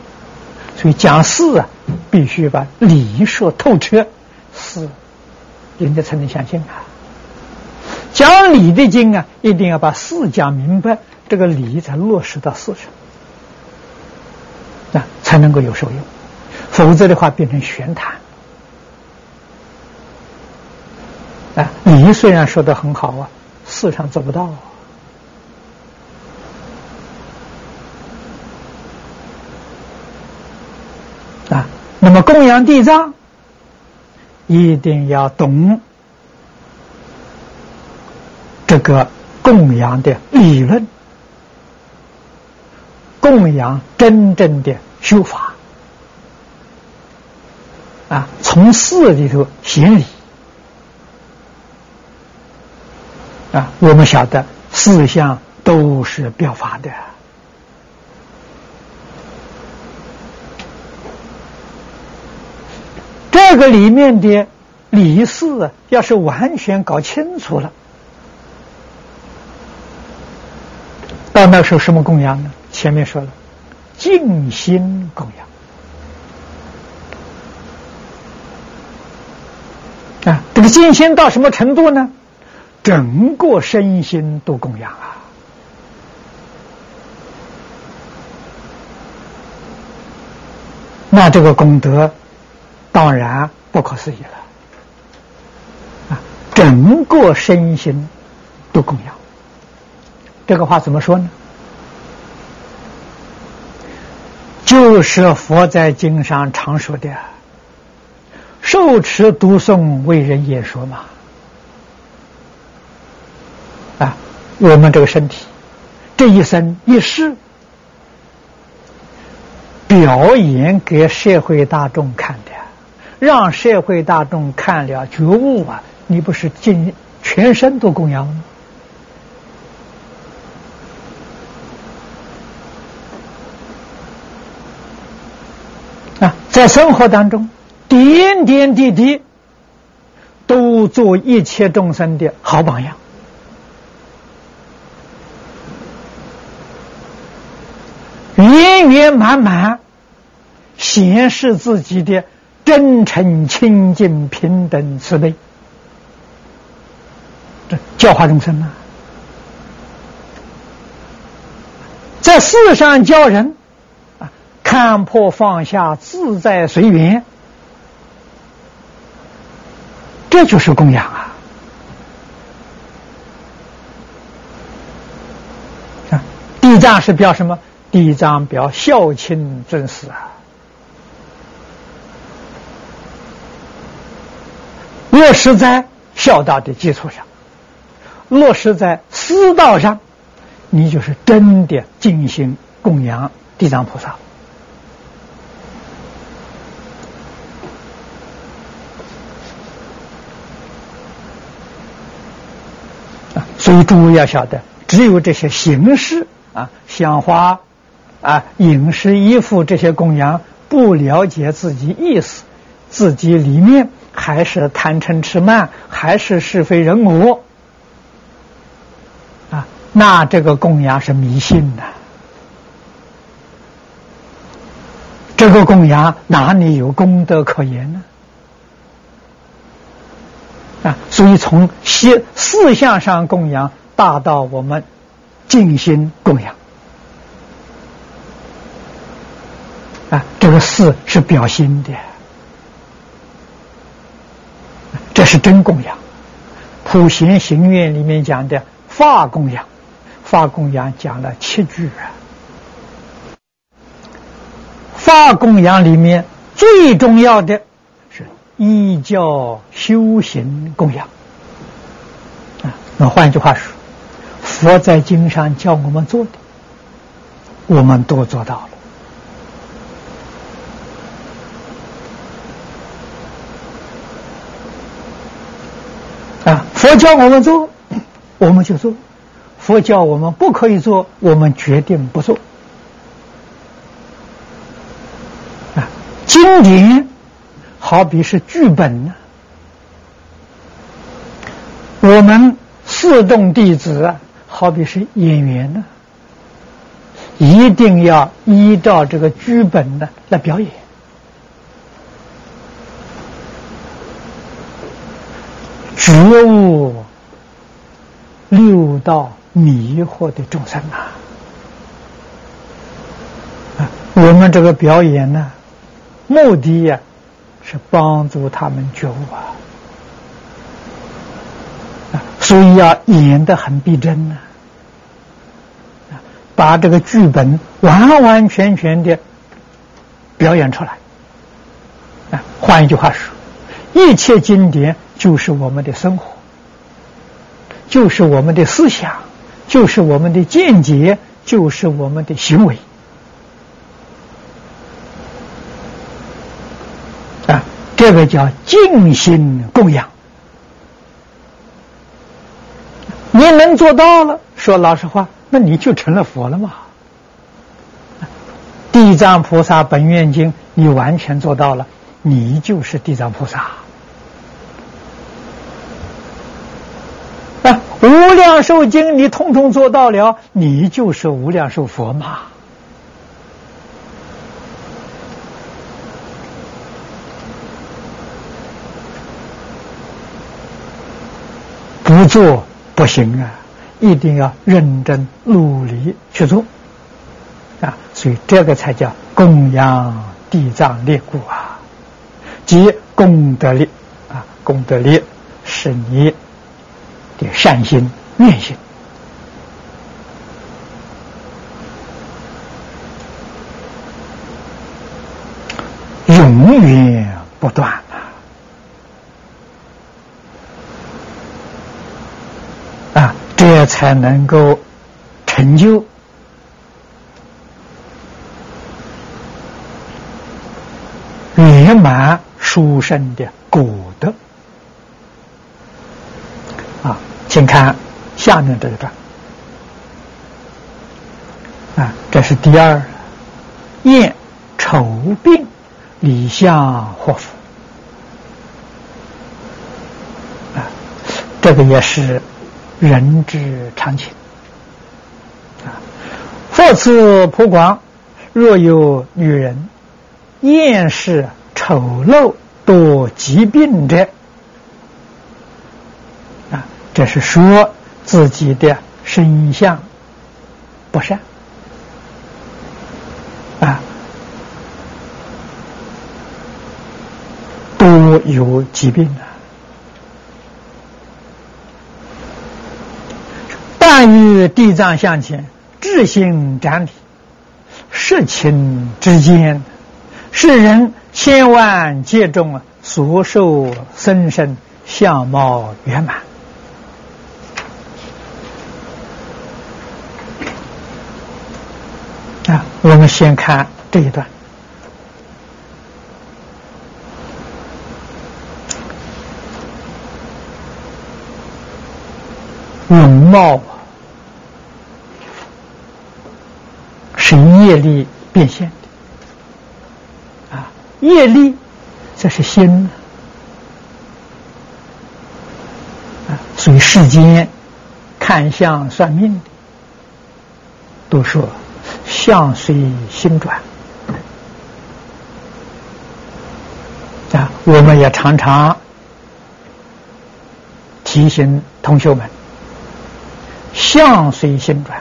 所以讲事啊，必须把理说透彻，事人家才能相信啊。讲理的经啊，一定要把事讲明白，这个理才落实到事上，啊，才能够有受用。否则的话，变成玄谈。啊，理虽然说的很好啊，事上做不到。那么供养地藏，一定要懂这个供养的理论，供养真正的修法啊，从事里头行理啊，我们晓得四项都是表法的。这个里面的理事啊，要是完全搞清楚了，到那时候什么供养呢？前面说了，静心供养啊，这个静心到什么程度呢？整个身心都供养啊，那这个功德。当然不可思议了，啊，整个身心都供养。这个话怎么说呢？就是佛在经上常说的“受持读诵为人演说”嘛。啊，我们这个身体，这一生一世，表演给社会大众看的。让社会大众看了觉悟啊！你不是尽全身都供养吗？啊，在生活当中，点点滴滴都做一切众生的好榜样，圆圆满满显示自己的。真诚、清净、平等、慈悲，这教化众生啊，在世上教人啊，看破放下，自在随缘，这就是供养啊！啊，地藏是表什么？地藏表孝亲尊师啊。落实在孝道的基础上，落实在私道上，你就是真的进行供养地藏菩萨。所以诸位要晓得，只有这些形式啊，香花啊、饮食、衣服这些供养，不了解自己意思，自己里面还是贪嗔痴慢，还是是非人我啊，那这个供养是迷信的。这个供养哪里有功德可言呢？啊，所以从四四相上供养，大到我们静心供养，啊，这个四是表心的，这是真供养。普贤行愿里面讲的法供养，法供养讲了七句啊。法供养里面最重要的是。依教修行供养啊，那换句话说，佛在经上教我们做的，我们都做到了啊。佛教我们做，我们就做；佛教我们不可以做，我们决定不做啊。经典。好比是剧本呢，我们四众弟子好比是演员呢，一定要依照这个剧本呢来表演，觉悟六道迷惑的众生啊！我们这个表演呢，目的呀。是帮助他们觉悟啊，所以要演得很逼真呢，啊把这个剧本完完全全的表演出来。啊，换一句话说，一切经典就是我们的生活，就是我们的思想，就是我们的见解，就是我们的行为啊。这个叫静心供养，你能做到了，说老实话，那你就成了佛了嘛。地藏菩萨本愿经，你完全做到了，你就是地藏菩萨。啊，无量寿经你通通做到了，你就是无量寿佛嘛。不做不行啊，一定要认真努力去做啊！所以这个才叫供养地藏列故啊，即功德力啊，功德力是你的善心愿心，永远不断啊！啊。这才能够成就圆满书生的古德啊！请看下面这一段啊，这是第二厌丑病理相祸福啊，这个也是。人之常情啊！复次普广，若有女人厌世丑陋多疾病者啊，这是说自己的身相不善啊，多有疾病啊。但于地藏向前，智心展体，世情之间，世人千万劫中所受生生相貌圆满。啊，我们先看这一段。容貌啊是业力变现，业力这是心啊，所以世间看相算命的都说相随心转啊，我们也常常提醒同学们。相随心转，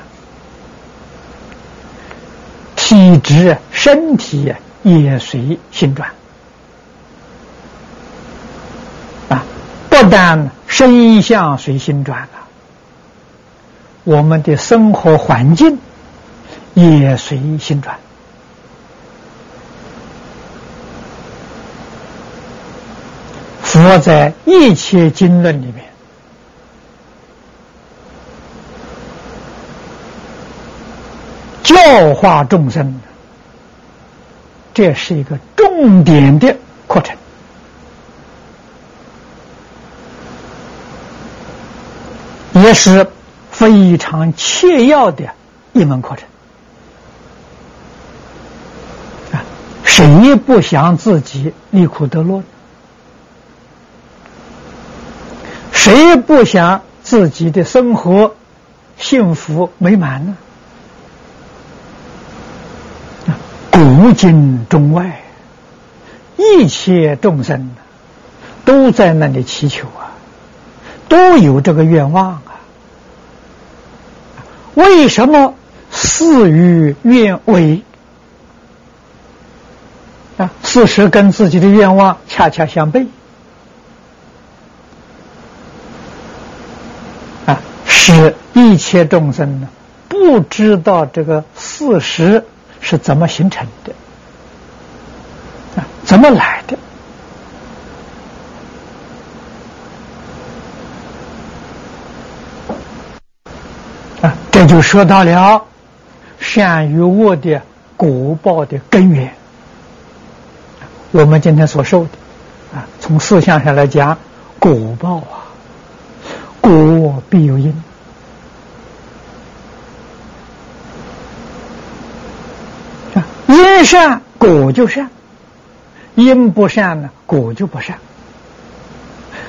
体质、身体也随心转啊！不但身相随心转了，我们的生活环境也随心转。佛在一切经论里面。教化众生，这是一个重点的课程，也是非常切要的一门课程。啊，谁不想自己离苦得乐？谁不想自己的生活幸福美满呢？古今中外，一切众生都在那里祈求啊，都有这个愿望啊。为什么事与愿违啊？事实跟自己的愿望恰恰相悖啊！使一切众生呢不知道这个事实。是怎么形成的？啊，怎么来的？啊，这就说到了善与恶的果报的根源。我们今天所受的，啊，从思想上来讲，果报啊，果必有因。因善果就善，因不善呢果就不善。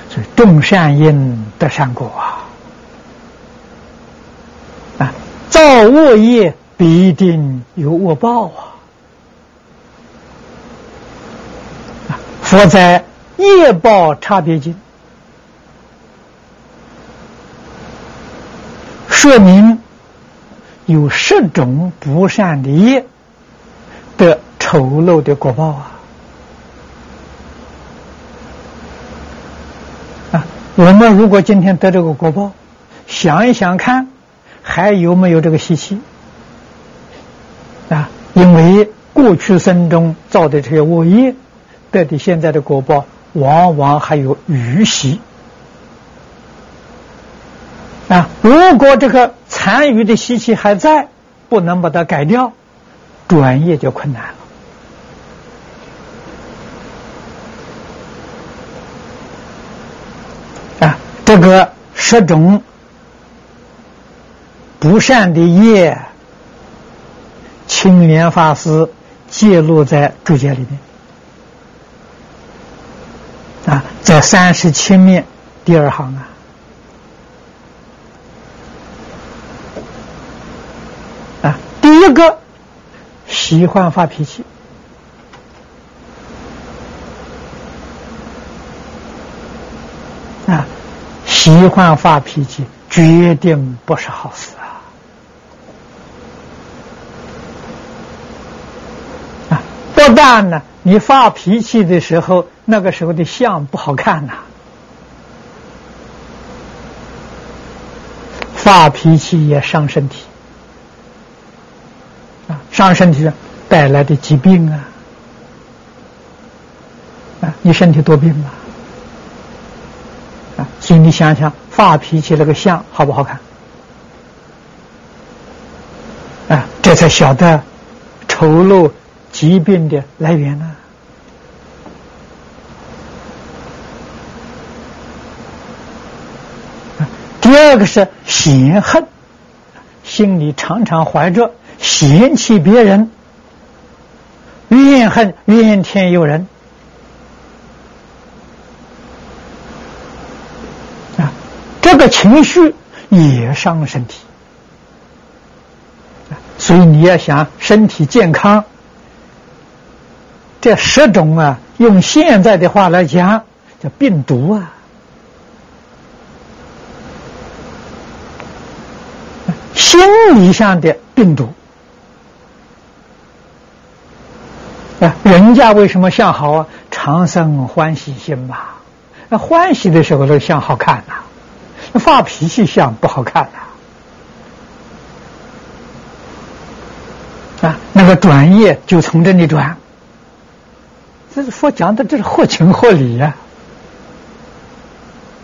所以种善因得善果啊！啊，造恶业必定有恶报啊！啊，佛在业报差别经说明有十种不善的业。的丑陋的果报啊！啊，我们如果今天得这个果报，想一想看，还有没有这个习气？啊，因为过去生中造的这些恶业，得的现在的果报，往往还有余习。啊，如果这个残余的习气还在，不能把它改掉。转业就困难了啊！这个十种不善的业，青莲法师记录在注解里面啊，在三十七面第二行啊，第一个。喜欢发脾气啊！喜欢发脾气，决定不是好事啊！啊，不但呢，你发脾气的时候，那个时候的相不好看呐。发脾气也伤身体。伤身体带来的疾病啊！啊，你身体多病吧啊！所以你想想，发脾气那个相好不好看？啊，这才晓得丑陋疾病的来源呢。第二个是嫌恨，心里常常怀着嫌弃别人、怨恨怨天尤人。啊，这个情绪也伤身体。所以你要想身体健康，这十种啊，用现在的话来讲，叫病毒啊，心理上的病毒啊。人家为什么相好啊？长生欢喜心嘛。那欢喜的时候，那个相好看呐；那发脾气相不好看呐。啊，那个转业就从这里转，这是佛讲的，这是合情合理呀。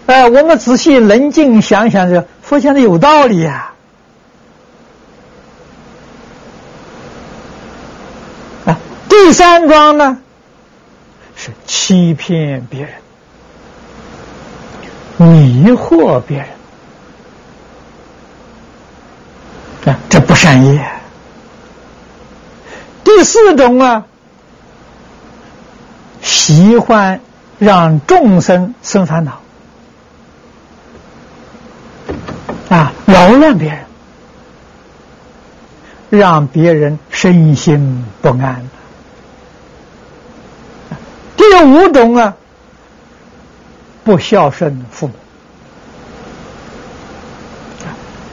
哎，我们仔细冷静想想，这佛讲的有道理呀。第三桩呢，是欺骗别人、迷惑别人，啊，这不善业。第四种啊，喜欢让众生生烦恼啊，扰乱别人，让别人身心不安。第五种啊，不孝顺父母。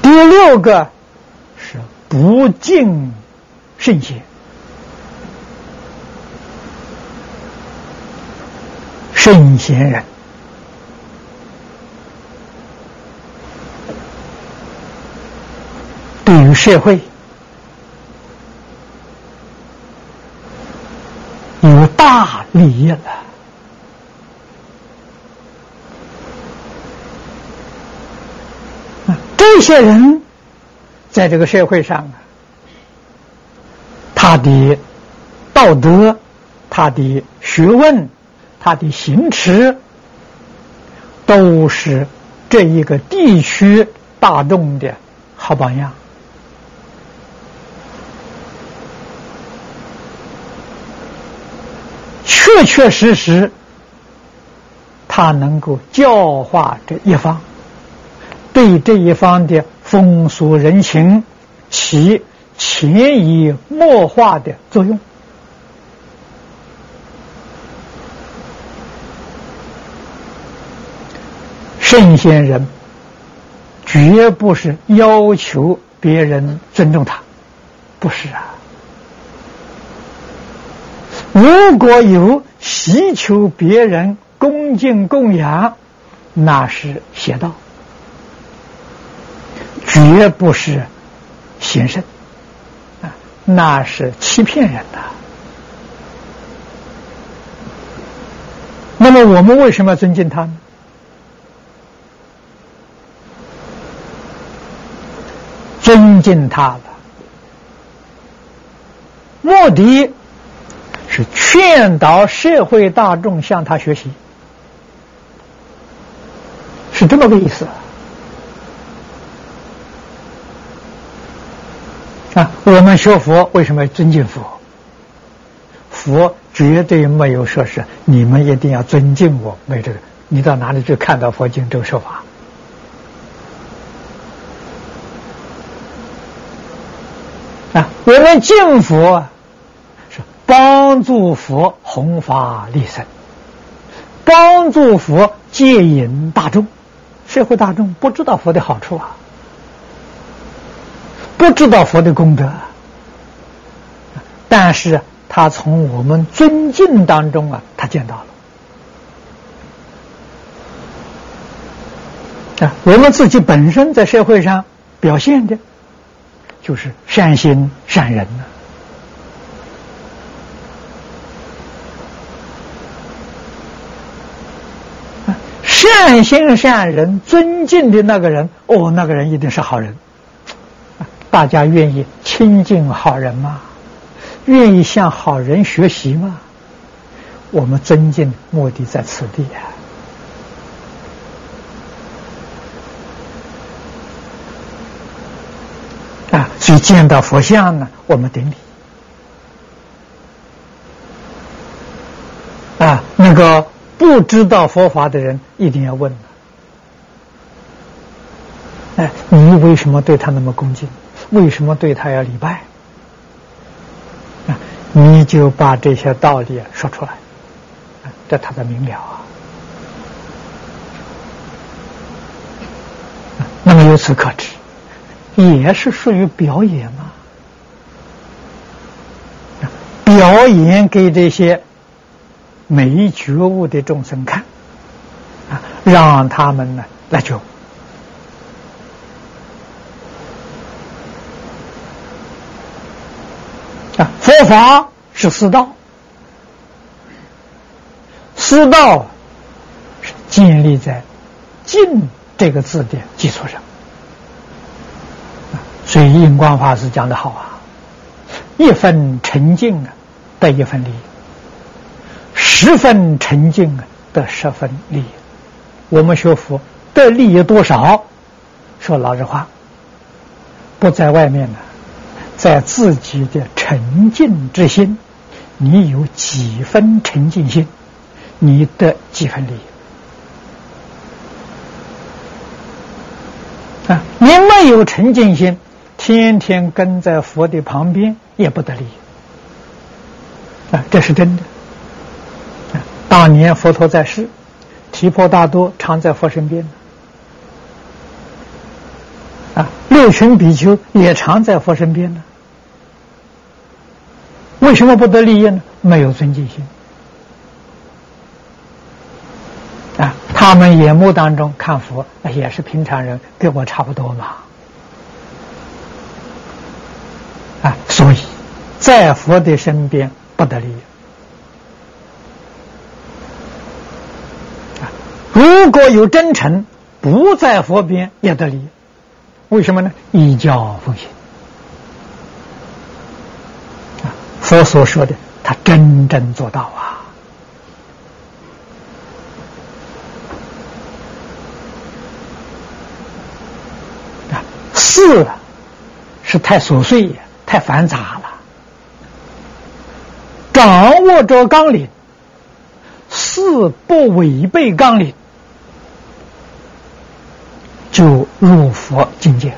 第六个是不敬圣贤。圣贤人对于社会有大利益了。这些人在这个社会上，他的道德，他的学问。他的行持都是这一个地区大众的好榜样，确确实实，他能够教化这一方，对这一方的风俗人情起潜移默化的作用。圣贤人绝不是要求别人尊重他，不是啊。如果有希求别人恭敬供养，那是邪道，绝不是行善啊，那是欺骗人的。那么我们为什么要尊敬他呢？尊敬他了，目的是劝导社会大众向他学习，是这么个意思啊！我们学佛为什么要尊敬佛？佛绝对没有说是你们一定要尊敬我，没这个。你到哪里去看到佛经这个说法？啊，我们敬佛帮助佛弘法利生，帮助佛接引大众。社会大众不知道佛的好处啊，不知道佛的功德，但是他从我们尊敬当中啊，他见到了啊，我们自己本身在社会上表现的。就是善心善人呢，善心善人尊敬的那个人，哦，那个人一定是好人。大家愿意亲近好人吗？愿意向好人学习吗？我们尊敬目的在此地啊！啊，所以见到佛像呢，我们顶礼。啊，那个不知道佛法的人一定要问哎，你为什么对他那么恭敬？为什么对他要礼拜？啊，你就把这些道理说出来，这他才明了啊。那么由此可知，也是属于表演嘛？表演给这些没觉悟的众生看，啊，让他们呢来觉悟。佛法是四道，四道是建立在“净”这个字的基础上。所以印光法师讲的好啊，一分沉静啊，得一分利益；十分沉静啊，得十分利益。我们学佛得利益多少？说老实话，不在外面呢。在自己的沉静之心，你有几分沉静心，你得几分利益啊！你没有沉静心，天天跟在佛的旁边，也不得利益啊！这是真的。当年佛陀在世，提婆达多常在佛身边啊，六群比丘也常在佛身边呢。为什么不得利益呢？没有尊敬心啊！他们眼目当中看佛，也是平常人，跟我差不多嘛。啊，所以在佛的身边不得利益啊。如果有真诚，不在佛边也得离。为什么呢？依教奉行。佛所说的，他真正做到啊！啊，四是太琐碎、太繁杂了。掌握着纲领，四不违背纲领，就入佛境界了。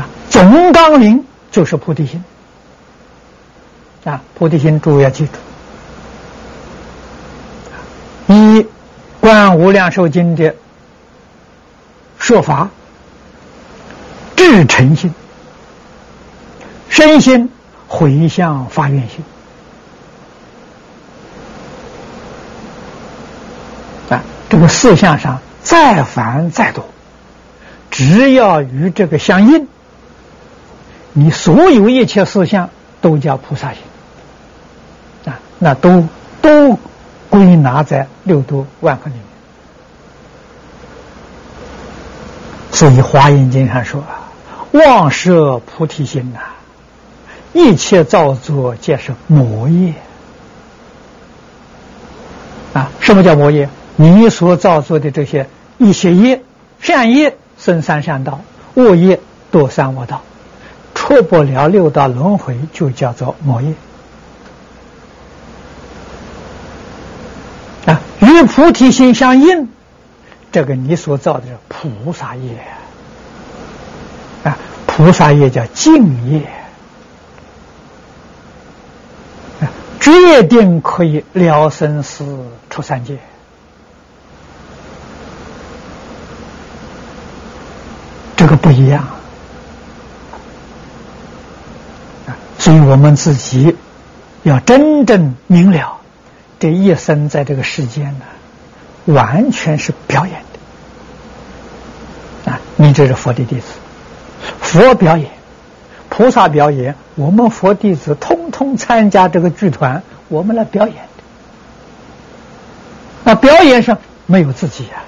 啊，总纲领。就是菩提心啊！菩提心，诸要记住：一《观无量寿经》的说法，至诚心、身心回向发愿心啊！这个四项上再繁再多，只要与这个相应。你所有一切事项都叫菩萨行啊，那都都归纳在六度万恒里面。所以《华严经》上说：“妄摄菩提心呐，一切造作皆是魔业。”啊，什么叫魔业？你所造作的这些一些业，善业生三善道，恶业堕三恶道。出不了六道轮回，就叫做魔业啊！与菩提心相应，这个你所造的菩萨业啊，菩萨业叫净业，决定可以了生死、出三界，不一样。所以我们自己要真正明了，这一生在这个世间呢，完全是表演的啊！你这是佛的弟子，佛表演，菩萨表演，我们佛弟子通通参加这个剧团，我们来表演那表演上没有自己呀，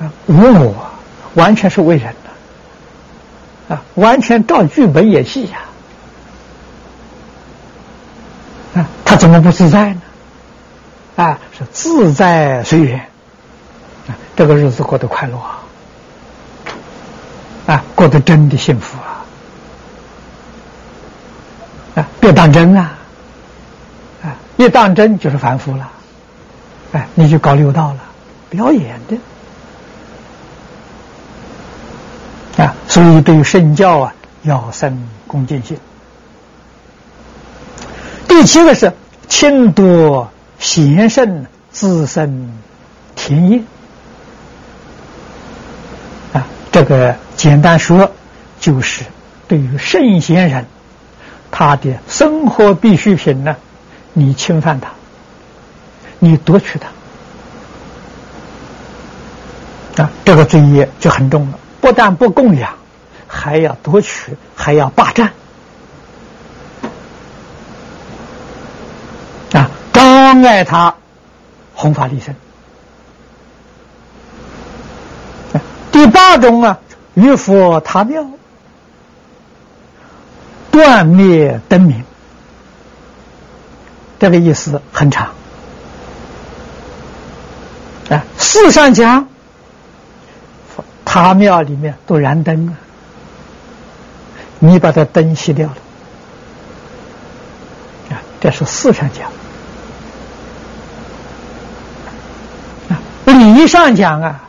啊，无我，完全是为人的，啊，完全照剧本演戏呀，啊，他怎么不自在呢？啊，是自在随缘，啊，这个日子过得快乐啊，啊，过得真的幸福啊，啊，别当真啊。啊一当真就是凡夫了，哎，你就搞六道了，表演的。啊！所以对于圣教啊，要生恭敬心。第七个是亲多贤圣自身田业啊，这个简单说就是对于圣贤人，他的生活必需品呢。你侵犯他，你夺取他，啊，这个罪业就很重了。不但不供养，还要夺取，还要霸占，啊，障碍他弘法利生。第八种啊，于佛他庙断灭灯明。这个意思很长，啊，四上讲，塔庙里面都燃灯啊，你把它灯熄掉了，啊，这是四上讲，啊，理上讲啊，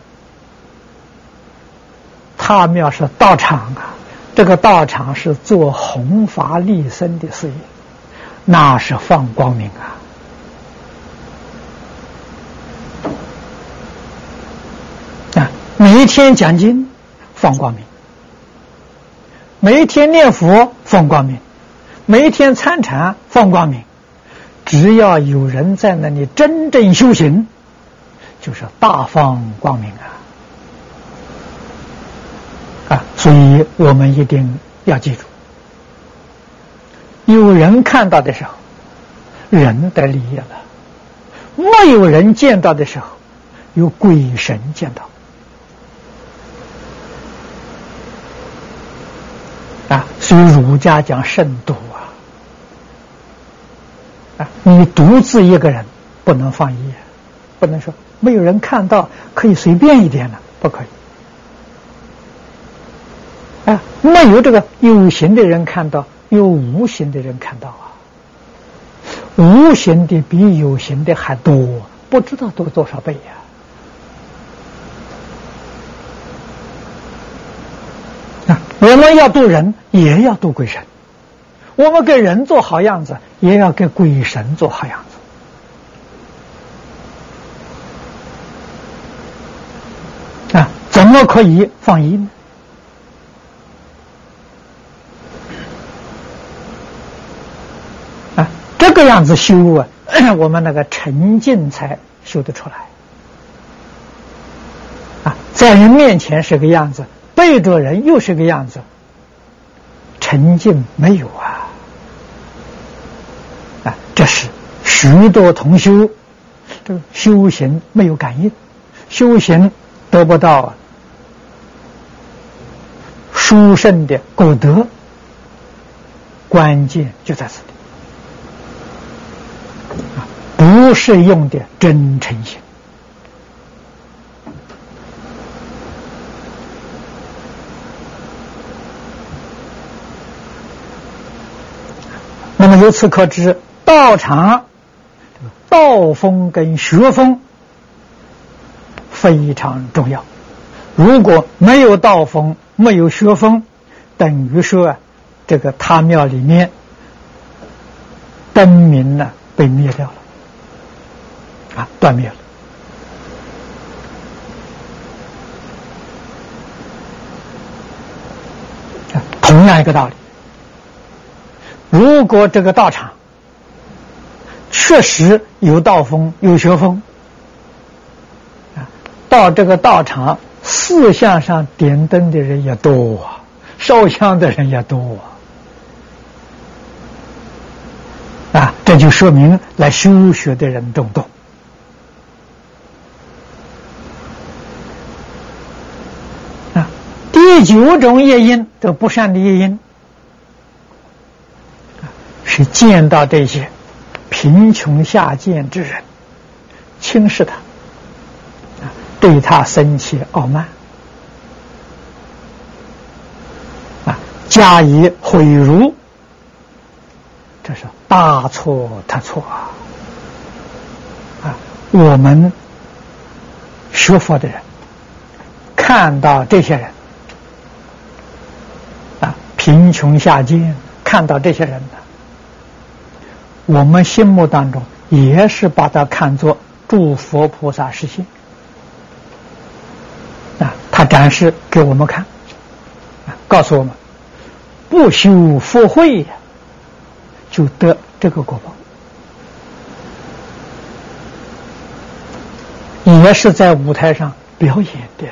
他庙是道场啊，这个道场是做弘法利生的事业。那是放光明啊！一天讲经放光明，每一天念佛放光明，每一天参禅放光明。只要有人在那里真正修行，就是大放光明啊！啊，所以我们一定要记住。有人看到的时候，人得利益了；没有人见到的时候，有鬼神见到。啊，所以儒家讲慎独啊，啊，你独自一个人不能放逸，不能说没有人看到可以随便一点了，不可以。啊，没有这个有形的人看到。有无形的人看到啊，无形的比有形的还多，不知道多多少倍呀！我们要渡人，也要渡鬼神；我们给人做好样子，也要给鬼神做好样子。啊，怎么可以放逸呢？啊这个样子修啊，我们那个沉静才修得出来。啊，在人面前是个样子，背着人又是个样子，沉静没有啊。啊，这是许多同修，这个修行没有感应，修行得不到殊胜的果德，关键就在这里。不是用的真诚心。由此可知，道场道风跟学风非常重要。如果没有道风，没有学风，等于说啊这个塔庙里面灯明呢被灭掉了。啊，断灭了。同样一个道理，如果这个道场确实有道风、有学风，啊，到这个道场四向上点灯的人也多啊，烧香的人也多啊，啊，这就说明来修学的人众多。啊，第九种业因，这不善的业因，是见到这些贫穷下贱之人，轻视他，啊，对他生起傲慢，啊，加以毁辱。这是大错特错啊！啊，我们学佛的人看到这些人啊，贫穷下贱，看到这些人呢，我们心目当中也是把它看作诸佛菩萨实现。啊，他展示给我们看。啊，告诉我们不修佛慧呀。就得这个果报，也是在舞台上表演的。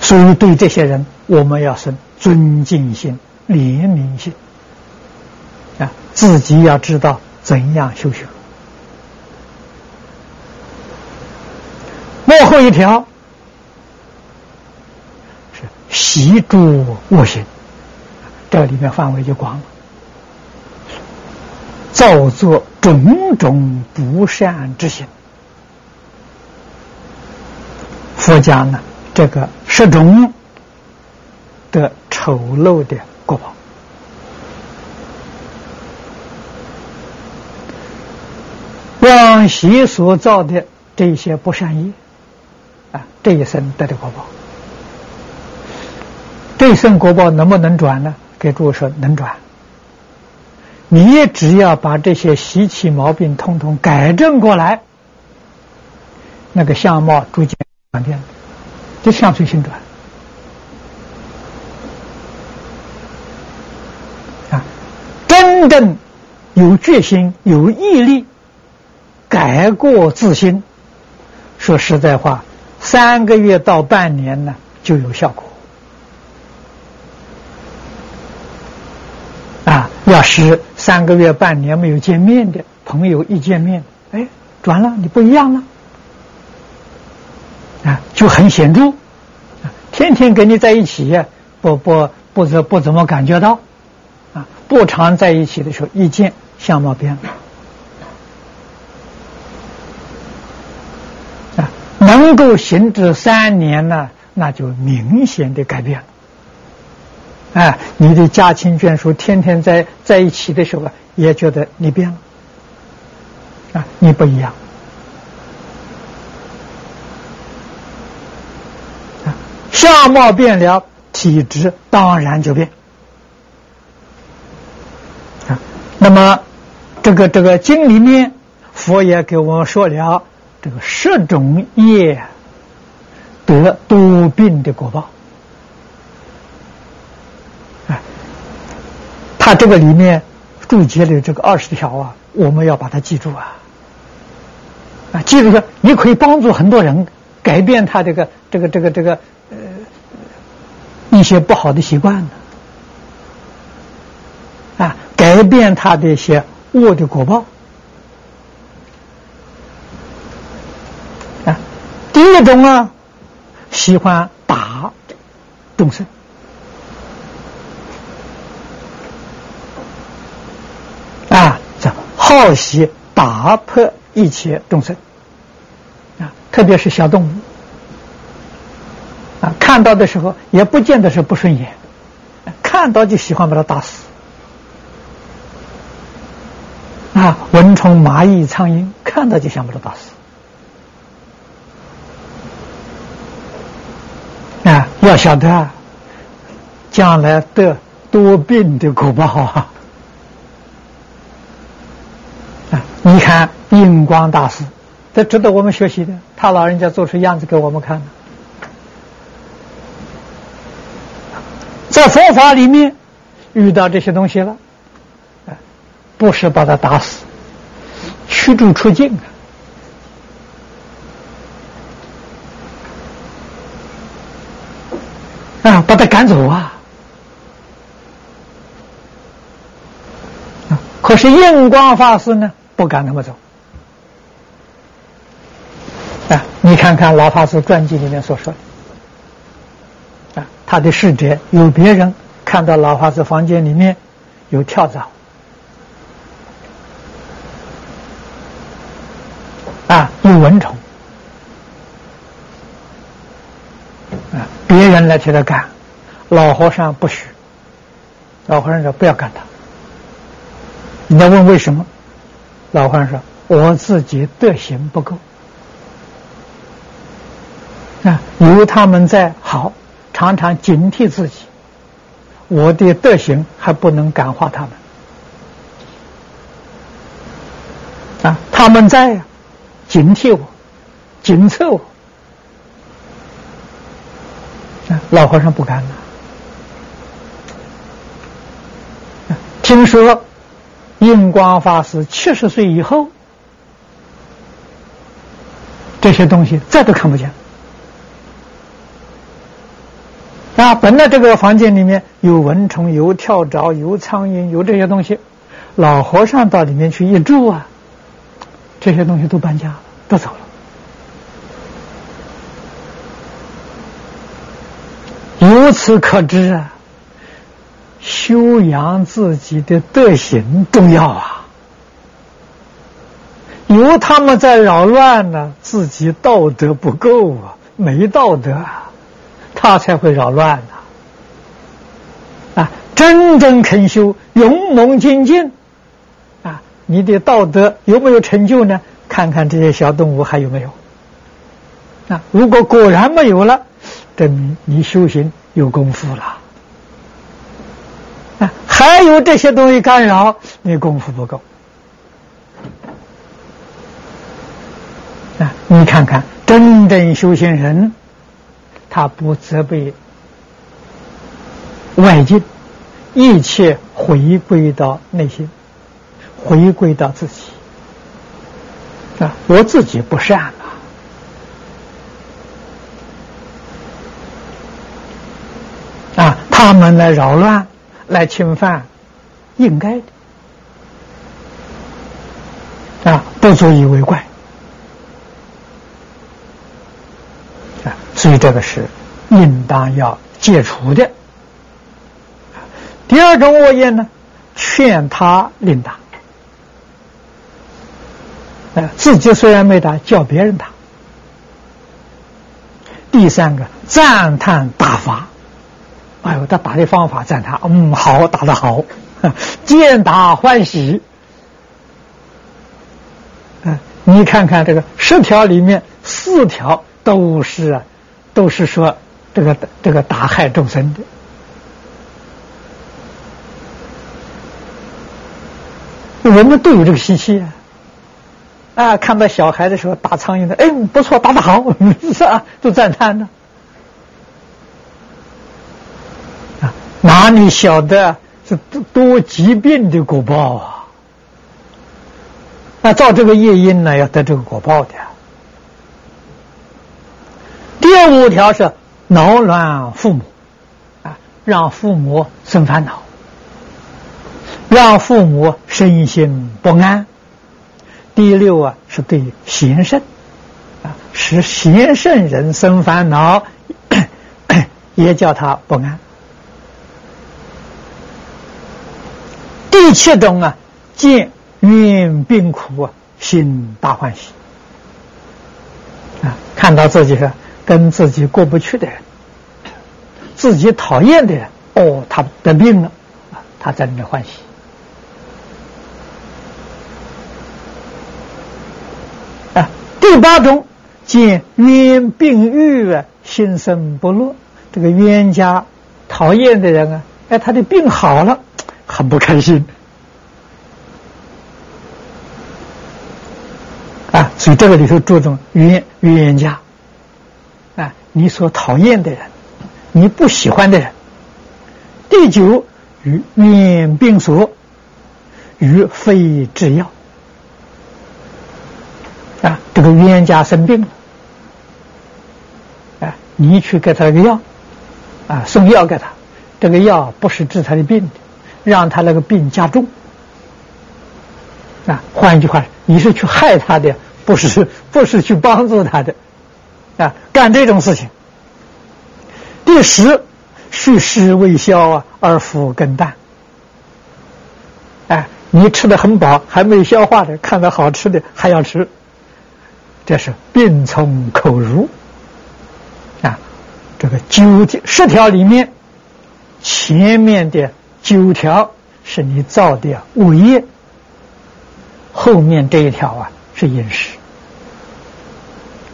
所以对这些人，我们要生尊敬心、怜悯心啊，自己要知道怎样修学。幕后一条是。习诸恶行，这里面范围就广了。造作种种不善之行，佛家呢，这个十种的丑陋的果报，往昔所造的这些不善业，啊，这一生得的果报。这一生国报能不能转呢？给诸位说能转。你也只要把这些习气毛病通通改正过来，那个相貌逐渐转变，就相随心转。啊，真正有决心、有毅力改过自新，说实在话，三个月到半年呢就有效果。啊要是三个月、半年没有见面的朋友一见面，哎，转了，你不一样了，啊，就很显著。天天跟你在一起，不不不怎不怎么感觉到，不常在一起的时候，一见相貌变了，啊，能够行止三年呢，那就明显的改变了。哎，你的家亲眷属天天在在一起的时候，也觉得你变了，啊，你不一样，啊，相貌变了，体质当然就变，啊，那么这个这个经里面，佛也给我们说了这个十种业得多病的果报。他这个里面注解的这个二十条啊，我们要把它记住啊！啊，记住说，你可以帮助很多人改变他这个这个这个这个呃一些不好的习惯呢，改变他的一些恶的果报啊。第一种啊，喜欢打众生。好喜打破一切众生啊，特别是小动物啊，看到的时候也不见得是不顺眼，看到就喜欢把它打死啊，蚊虫、蚂蚁、苍蝇，看到就想把它打死啊，要晓得将来得多病的果报啊。你看印光大师，这值得我们学习的。他老人家做出样子给我们看在佛法里面遇到这些东西了，不是把他打死，驱逐出境啊！啊，把他赶走啊！可是印光法师呢，不敢那么走啊！你看看老法师传记里面所说啊，他的侍者有别人看到老法师房间里面有跳蚤。啊，有蚊虫，啊，别人来替他干，老和尚不许，老和尚说不要干他。你要问为什么？老和尚说：“我自己德行不够啊，有他们在好，常常警惕自己，我的德行还不能感化他们啊。他们在呀，警惕我，警策我。老和尚不敢了，听说。”印光法师七十岁以后，这些东西再都看不见。啊，本来这个房间里面有蚊虫、有跳蚤、有苍蝇、有这些东西，老和尚到里面去一住啊，这些东西都搬家了，都走了。由此可知啊。修养自己的德行重要啊！由他们在扰乱呢，自己道德不够啊，没道德啊，他才会扰乱呢。啊，真正肯修，勇猛精进，你的道德有没有成就呢？看看这些小动物还有没有？啊，如果果然没有了，证明你修行有功夫了。啊还有这些东西干扰，你功夫不够啊！你看看，真正修行人，他不责备外境，一切回归到内心，回归到自己啊！我自己不善啊！啊，他们来扰乱。来侵犯，应该的啊，不足以为怪啊，所以这个是应当要戒除的。第二种恶业呢，劝他另打啊，自己虽然没打，叫别人打。第三个，赞叹打法。哎呦，他打的方法赞叹，嗯，好，打的好，见打欢喜。嗯，你看看这个十条里面四条都是，都是说这个这个打害众生的。我们都有这个习气啊，啊，看到小孩的时候打苍蝇的，哎，不错，打的好，是啊？都赞叹呢。哪里晓得是多多疾病的果报啊？那造这个业因呢，要得这个果报的。第五条是恼乱父母，啊，让父母生烦恼，让父母身心不安。第六啊，是对贤圣，啊，使贤圣人生烦恼，也叫他不安。第七种啊，见怨病苦啊，心大欢喜啊！看到自己是跟自己过不去的人，自己讨厌的人，哦，他得病了啊，他在里面欢喜啊！第八种见冤病愈啊，心生不乐。这个冤家讨厌的人啊，哎，他的病好了。很不开心啊！所以这个里头注重冤冤家啊，你所讨厌的人，你不喜欢的人。第九，与冤病所，与非制药，这个冤家生病了啊，你去给他个药啊，送药给他，这个药不是治他的病的。让他那个病加重，啊，换一句话，你是去害他的，不是 不是去帮助他的，啊，干这种事情。第十，蓄食未消啊，而腹更淡。哎，你吃的很饱，还没消化的，看到好吃的还要吃，这是病从口入。啊，这个九十条里面，前面的九条是你造的物业。后面这一条啊是饮食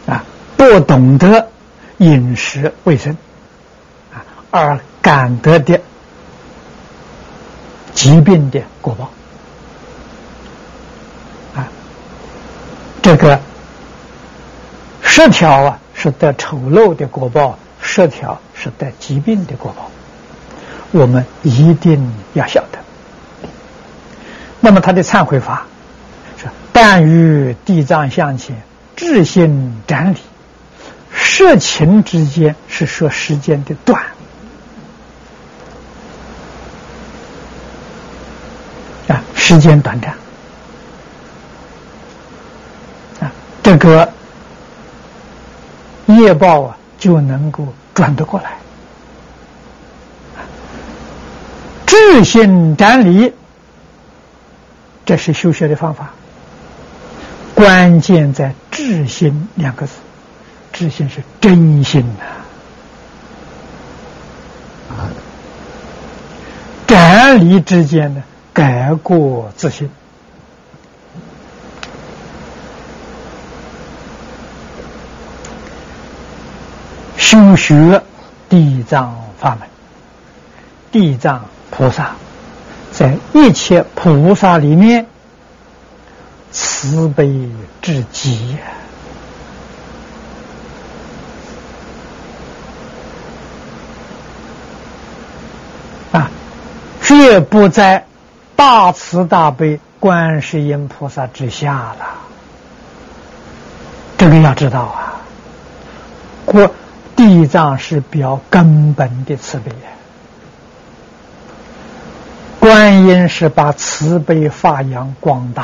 啊，不懂得饮食卫生啊，而感得的疾病的果报啊，这个十条啊是得丑陋的果报，十条是得疾病的果报，我们一定要晓得。那么他的忏悔法是。但于地藏向前，至心展理，色情之间是说时间的短啊，时间短暂啊，这个业报啊就能够转得过来。智心展理，这是修学的方法。关键在“智心”两个字，“智心”是真心呐。感离之间呢，改过自新。修学地藏法门，地藏菩萨在一切菩萨里面。慈悲至极啊！绝不在大慈大悲观世音菩萨之下了。这个要知道啊，过地藏是表根本的慈悲，观音是把慈悲发扬光大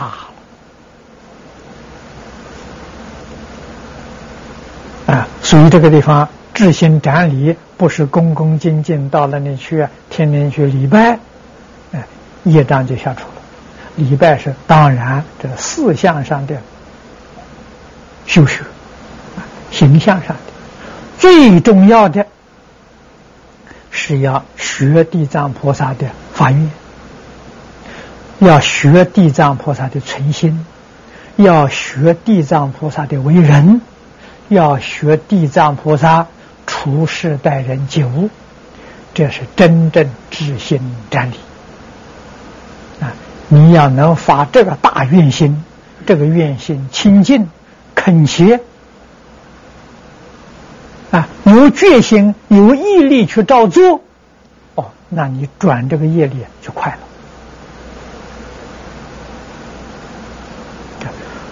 了。啊。所以这个地方智心展礼，不是恭恭敬敬到那里去，天天去礼拜，哎，业障就消除了。礼拜是当然，这个四相上的修学，形象上最重要的，是要学地藏菩萨的法愿，要学地藏菩萨的存心，要学地藏菩萨的为人。要学地藏菩萨处世待人接物，这是真正知心真理啊！你要能发这个大愿心，这个愿心清净、恳切啊，有决心、有毅力去照做，哦，那你转这个业力就快了。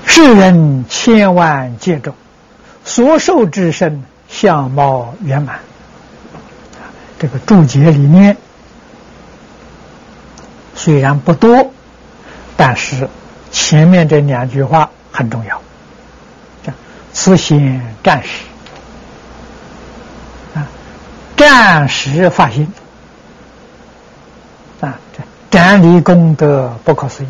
世人千万戒咒。所受之身相貌圆满，这个注解里面虽然不多，但是前面这两句话很重要。此心战士，暂时发心啊，这战力功德不可思议。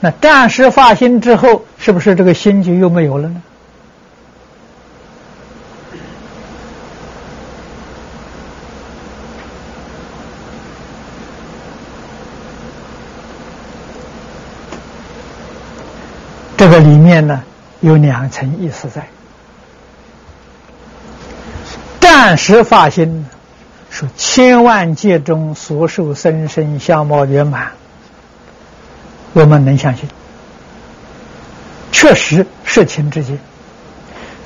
那暂时发心之后，是不是这个心就又没有了呢？这个里面呢有两层意思在。暂时发心，说千万劫中所受生生相貌圆满，我们能相信，确实是情之间，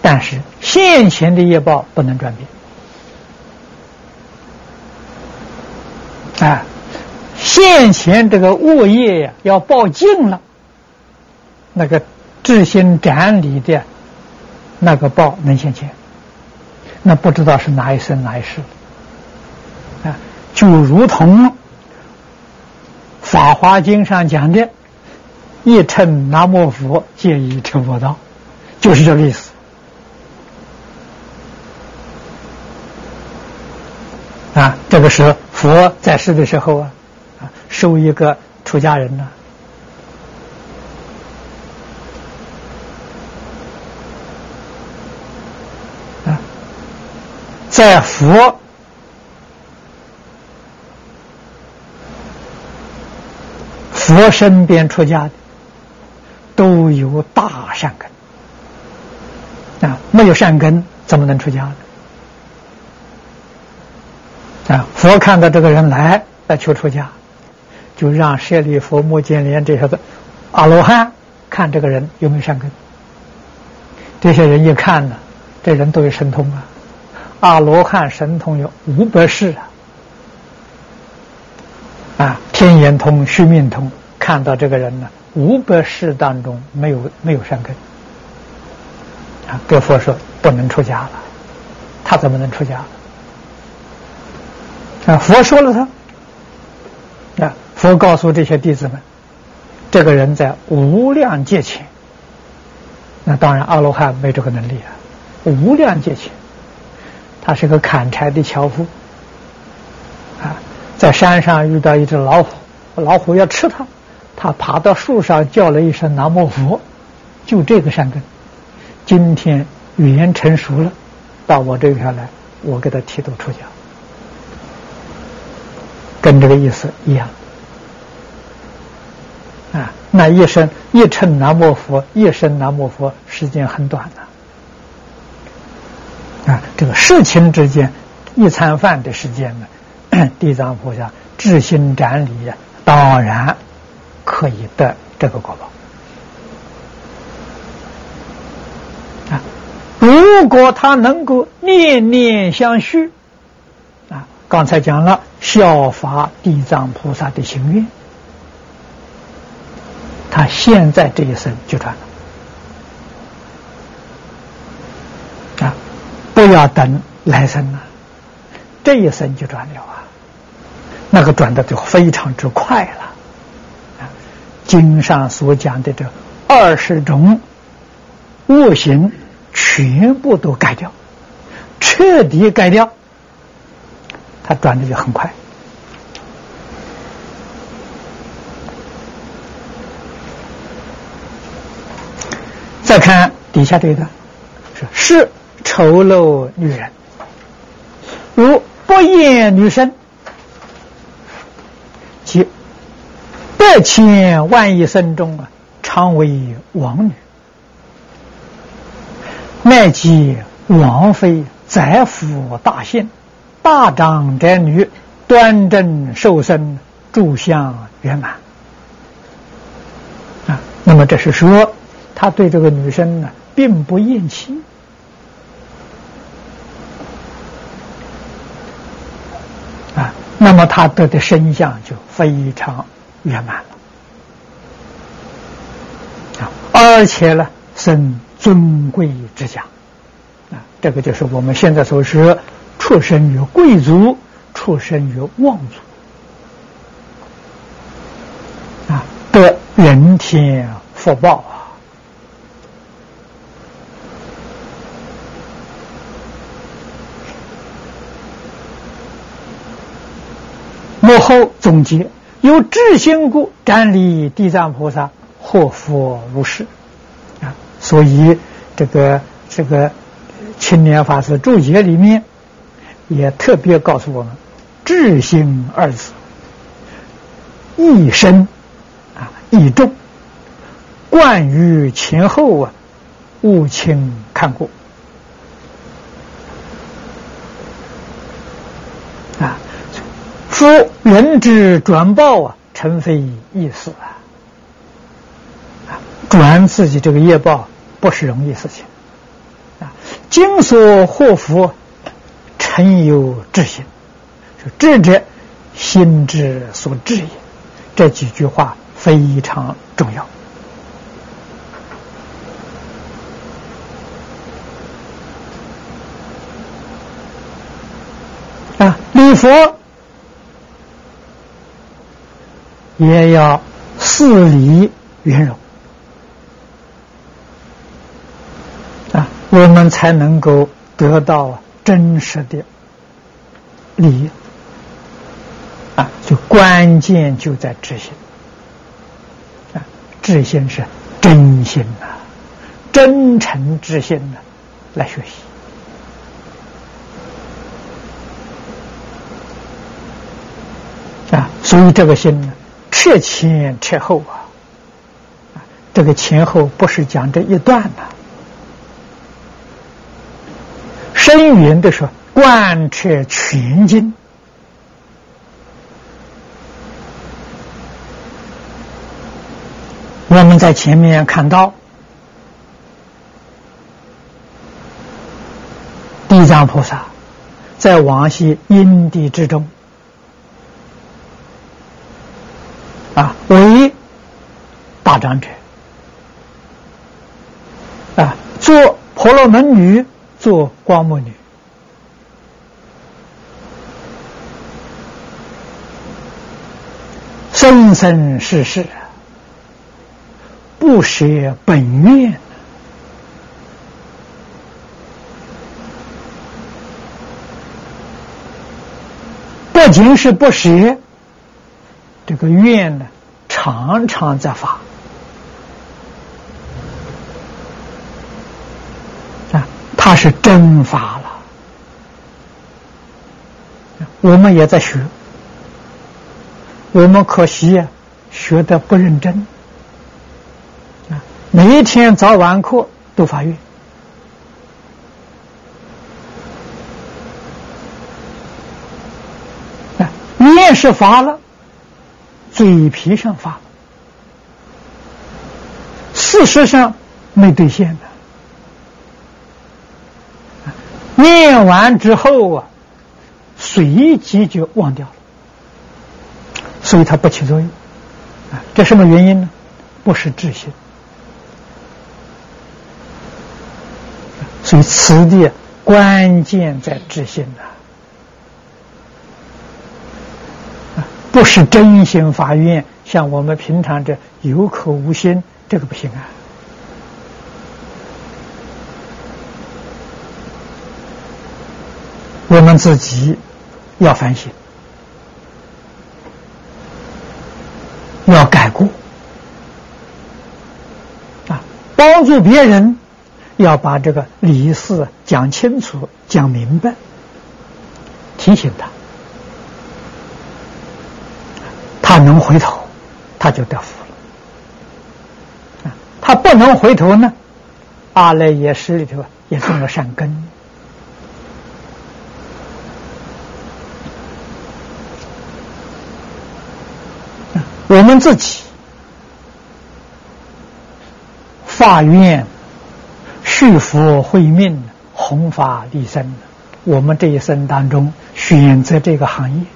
但是现前的业报不能转变，啊，现前这个恶业呀要报尽了。那个智心展理的那个报能现前，那不知道是哪一生哪一世啊？就如同《法华经》上讲的，一称南无佛，皆已成佛道，就是这个意思。啊，这个是佛在世的时候啊，啊，收一个出家人呢。在佛佛身边出家的，都有大善根啊，没有善根怎么能出家呢？啊！佛看到这个人来来求出家，就让舍利佛、摩犍连这些个阿罗汉看这个人有没有善根。这些人一看呢，这人都有神通啊！阿罗汉神通有五百世啊！啊，天眼通、须命通，看到这个人呢，五百世当中没有没有善根啊！跟佛说不能出家了，他怎么能出家？啊，佛说了他，啊，佛告诉这些弟子们，这个人在无量界前，那当然阿罗汉没这个能力啊，无量界前，他是个砍柴的樵夫，啊，在山上遇到一只老虎，老虎要吃他，他爬到树上叫了一声南无佛，就这个善根，今天语言成熟了，到我这边来，我给他剃度出家。跟这个意思一样啊！那一生一称南无佛，一生南无佛，时间很短的！啊这个事情之间，一餐饭的时间呢，地藏菩萨至心斩礼，当然可以得这个果报啊！如果他能够念念相续。啊刚才讲了效法地藏菩萨的心愿，他现在这一生就转了不要等来生了，这一生就转了啊！那个转的就非常之快了啊！经上所讲的这二十种恶行，全部都改掉，彻底改掉。它转的就很快。再看底下这一段，是是丑陋女人，如不厌女生，即百千万亿生中啊，常为王女，乃及王妃、宰府大姓。大长者女，端正瘦身，住相圆满啊。那么这是说，他对这个女生呢，并不厌弃那么他得的身相就非常圆满了啊。而且呢，生尊贵之家啊。这个就是我们现在所说。出生于贵族，出生于望族，啊，得人天福报啊！幕后总结：有智心故，瞻礼地藏菩萨，获佛如是啊！所以这个这个青年法师注解里面。也特别告诉我们，“智心”二字，一深啊，一重，贯于前后啊，勿轻看过夫人之转报啊，诚非易事啊。转自己这个业报不是容易事情啊。今所祸福。诚有智心，就智者心之所至也。这几句话非常重要啊！礼佛也要事理圆融啊，我们才能够得到真实的利益啊！就关键就在知心啊，知心是真心呐，真诚之心呐，来学习啊。所以这个心呢，彻前彻后啊，这个前后不是讲这一段呐。深云的说，贯彻全经。我们在前面看到，地藏菩萨在往昔因地之中。啊，为大长者啊，做婆罗门女，做光目女，生生世世不舍本愿，不仅是不舍。这个愿呢，常常在发。他是真发了。我们也在学，我们可惜啊，学的不认真啊，每一天早晚课都发愿啊，愿是发了。嘴皮上发，事实上没兑现的。念完之后啊，随即就忘掉了，所以它不起作用。啊，这什么原因呢？不是智心。所以此地关键在智心呐。不是真心发愿，像我们平常这有口无心，这个不行啊。我们自己要反省，要改过啊，帮助别人，要把这个理事讲清楚、讲明白，提醒他。他能回头，他就得福了。他不能回头呢，阿赖耶识里头也种了善根。我们自己发愿续福慧命，弘法利生，我们这一生当中选择这个行业。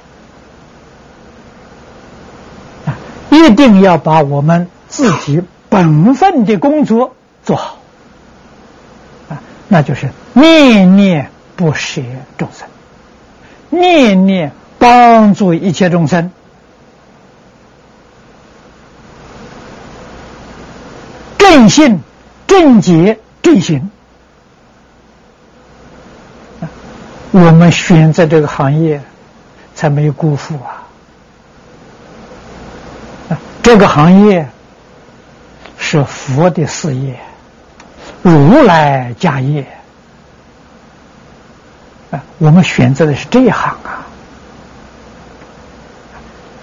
啊。一定要把我们自己本分的工作做好。啊，那就是念念不舍众生，念念帮助一切众生，正信、正觉、正行。我们选择这个行业，才没有辜负啊。这个行业是佛的事业，如来家业啊！我们选择的是这一行啊！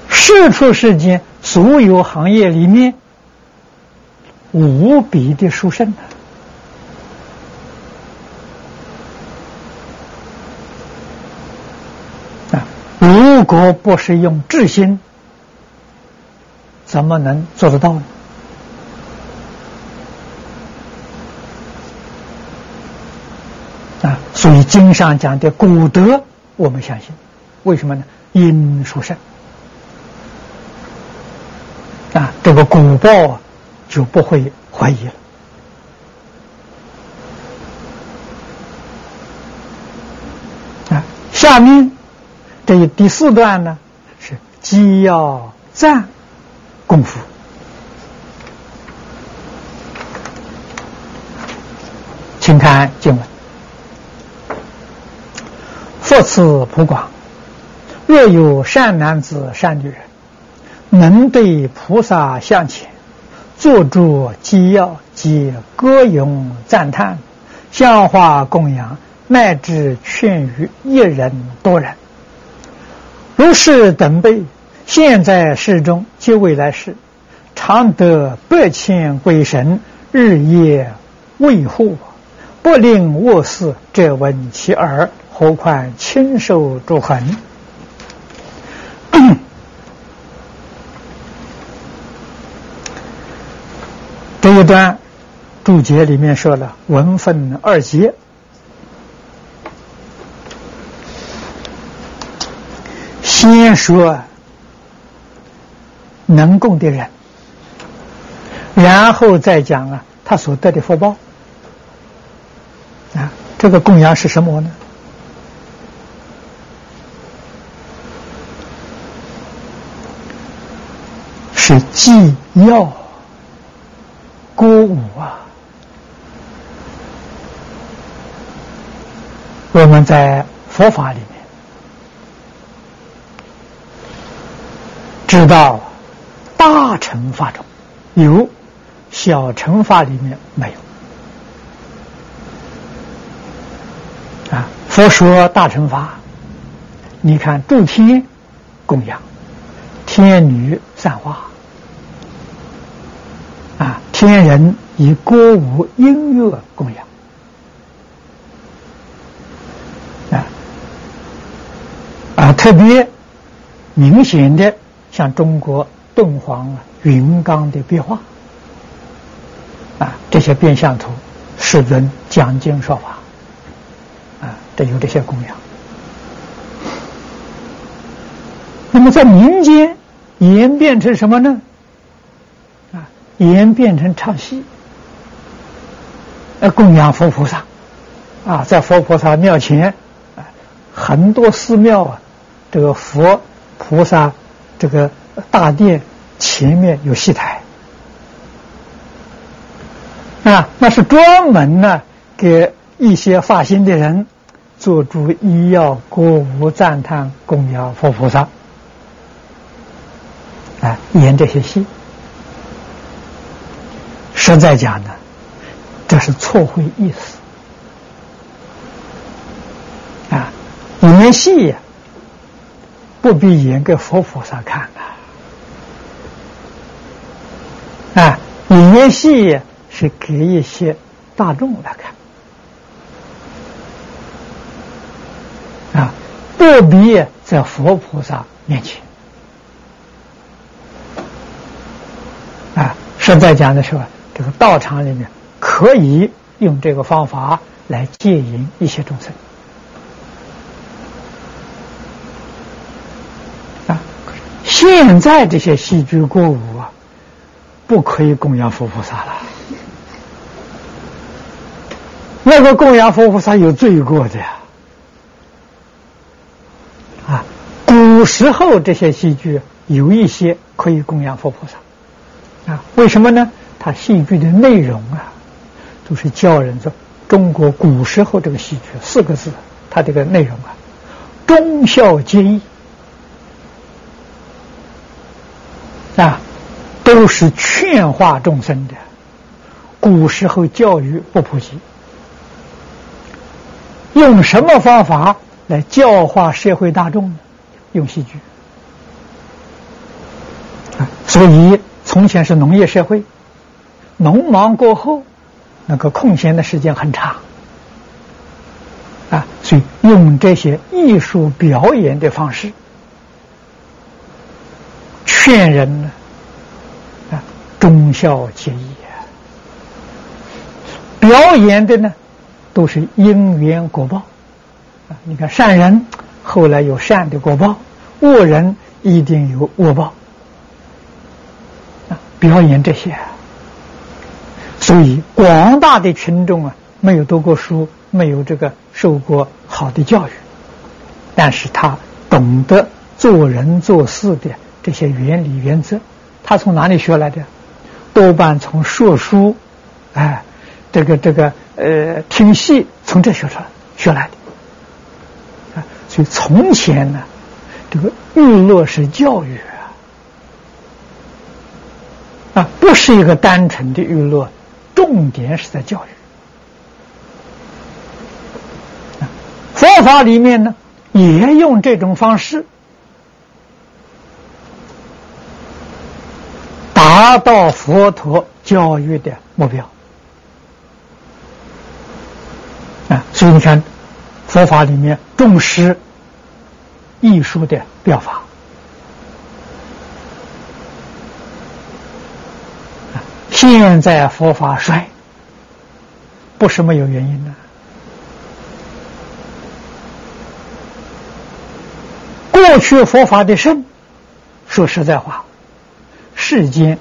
世出世间所有行业里面，无比的殊胜啊！如果不是用智心。怎么能做得到呢？啊，所以经上讲的古德，我们相信，为什么呢？因殊胜啊，这个古报啊就不会怀疑了。啊下面这第四段呢是既要赞功夫。请看经文。佛次普广若有善男子善女人能对菩萨向前作诸机要及歌咏赞叹，香花供养，乃至劝喻一人多人，如是等辈，现在世中及未来世，常得百千鬼神日夜维护，不令卧事。者闻其耳，何况亲受诸痕？这段注解里面说了，文分二节，先说能供的人，然后再讲啊，他所得的福报啊，这个供养是什么呢？是祭药。歌舞啊！我们在佛法里面知道，大乘法中有，小乘法里面没有。啊，佛说大乘法，你看诸天供养，天女散花。天人以歌舞音乐供养啊啊，特别明显的，像中国敦煌、云冈的壁画啊，这些变相图，世尊讲经说法啊，这有这些供养。那么在民间演变成什么呢？演变成唱戏，呃，供养佛菩萨，啊，在佛菩萨庙前，啊，很多寺庙啊，这个佛菩萨这个大殿前面有戏台，啊，那是专门呢给一些发心的人做主医药歌舞赞叹供养佛菩萨，啊，演这些戏。实在讲呢，这是错会意思啊！演戏呀，不必演给佛菩萨看的啊！啊，演戏是给一些大众来看啊，不必在佛菩萨面前啊！实在讲的时候。这个道场里面可以用这个方法来戒淫一些众生啊！现在这些戏剧歌舞啊，不可以供养佛菩萨了。那个供养佛菩萨有罪过的呀！啊，古时候这些戏剧有一些可以供养佛菩萨啊？为什么呢？他戏剧的内容啊，都是教人说中国古时候这个戏剧四个字，它这个内容啊，忠孝节义啊，都是劝化众生的。古时候教育不普及，用什么方法来教化社会大众呢？用戏剧啊，所以从前是农业社会。农忙过后，那个空闲的时间很长，啊，所以用这些艺术表演的方式劝人呢，啊，忠孝节义。表演的呢，都是因缘果报，啊，你看善人后来有善的果报，恶人一定有恶报，啊，表演这些。所以，广大的群众啊，没有读过书，没有这个受过好的教育，但是他懂得做人做事的这些原理原则，他从哪里学来的？多半从说书，哎，这个这个呃听戏从这学出来学来的。啊，所以从前呢，这个娱乐是教育啊，啊，不是一个单纯的娱乐，重点是在教育。佛法里面呢，也用这种方式达到佛陀教育的目标。所以你看，佛法里面重视艺术的表法。现在佛法衰，不是没有原因的。过去佛法的盛，说实在话，世间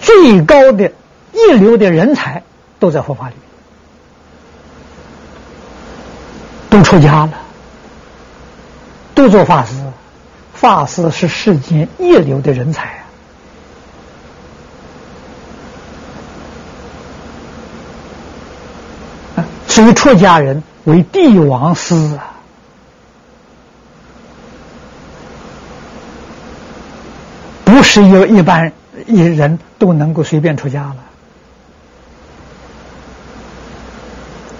最高的一流的人才都在佛法里。都出家了，都做法师。法师是世间一流的人才出家人为帝王师啊，不是有一般一人都能够随便出家了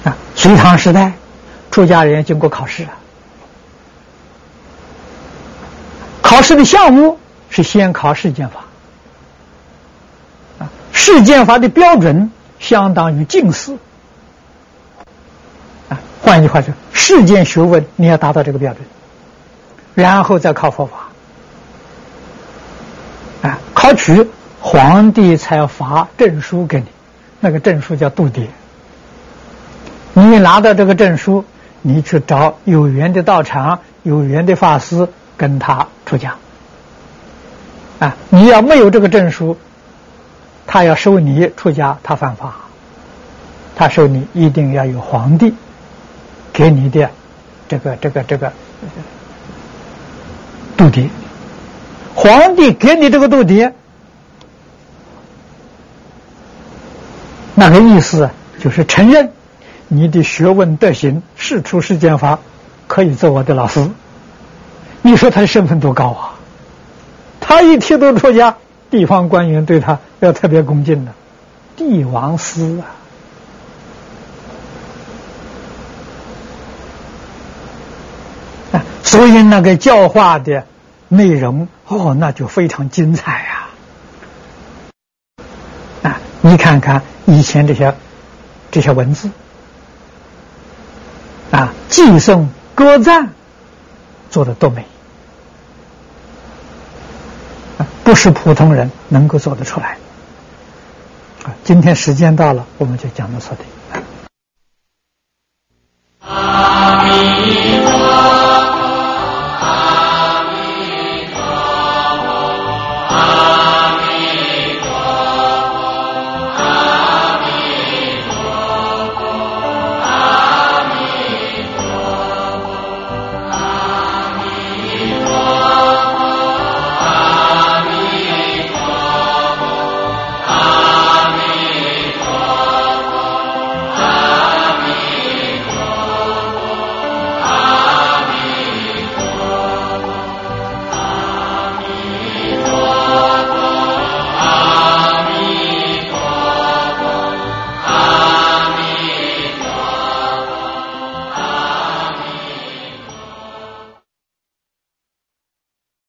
啊！隋唐时代。出家人经过考试啊，考试的项目是先考世间法，啊，世间法的标准相当于进士，啊，换句话说，世间学问你要达到这个标准，然后再考佛法，啊，考取皇帝才发证书给你，那个证书叫度牒，你拿到这个证书。你去找有缘的道场、有缘的法师，跟他出家。啊，你要没有这个证书，他要收你出家，他犯法。他收你一定要有皇帝给你的这个、这个、这个度牒。皇帝给你这个度牒，那个意思就是承认。你的学问德行是出世间法，可以做我的老师。你说他的身份多高啊？他一剃度出家，地方官员对他要特别恭敬的，帝王师啊！所以那个教化的内容哦，那就非常精彩呀！啊，你看看以前这些这些文字。啊，寄送歌赞做的多美啊，不是普通人能够做得出来。啊，今天时间到了，我们就讲到这里。啊。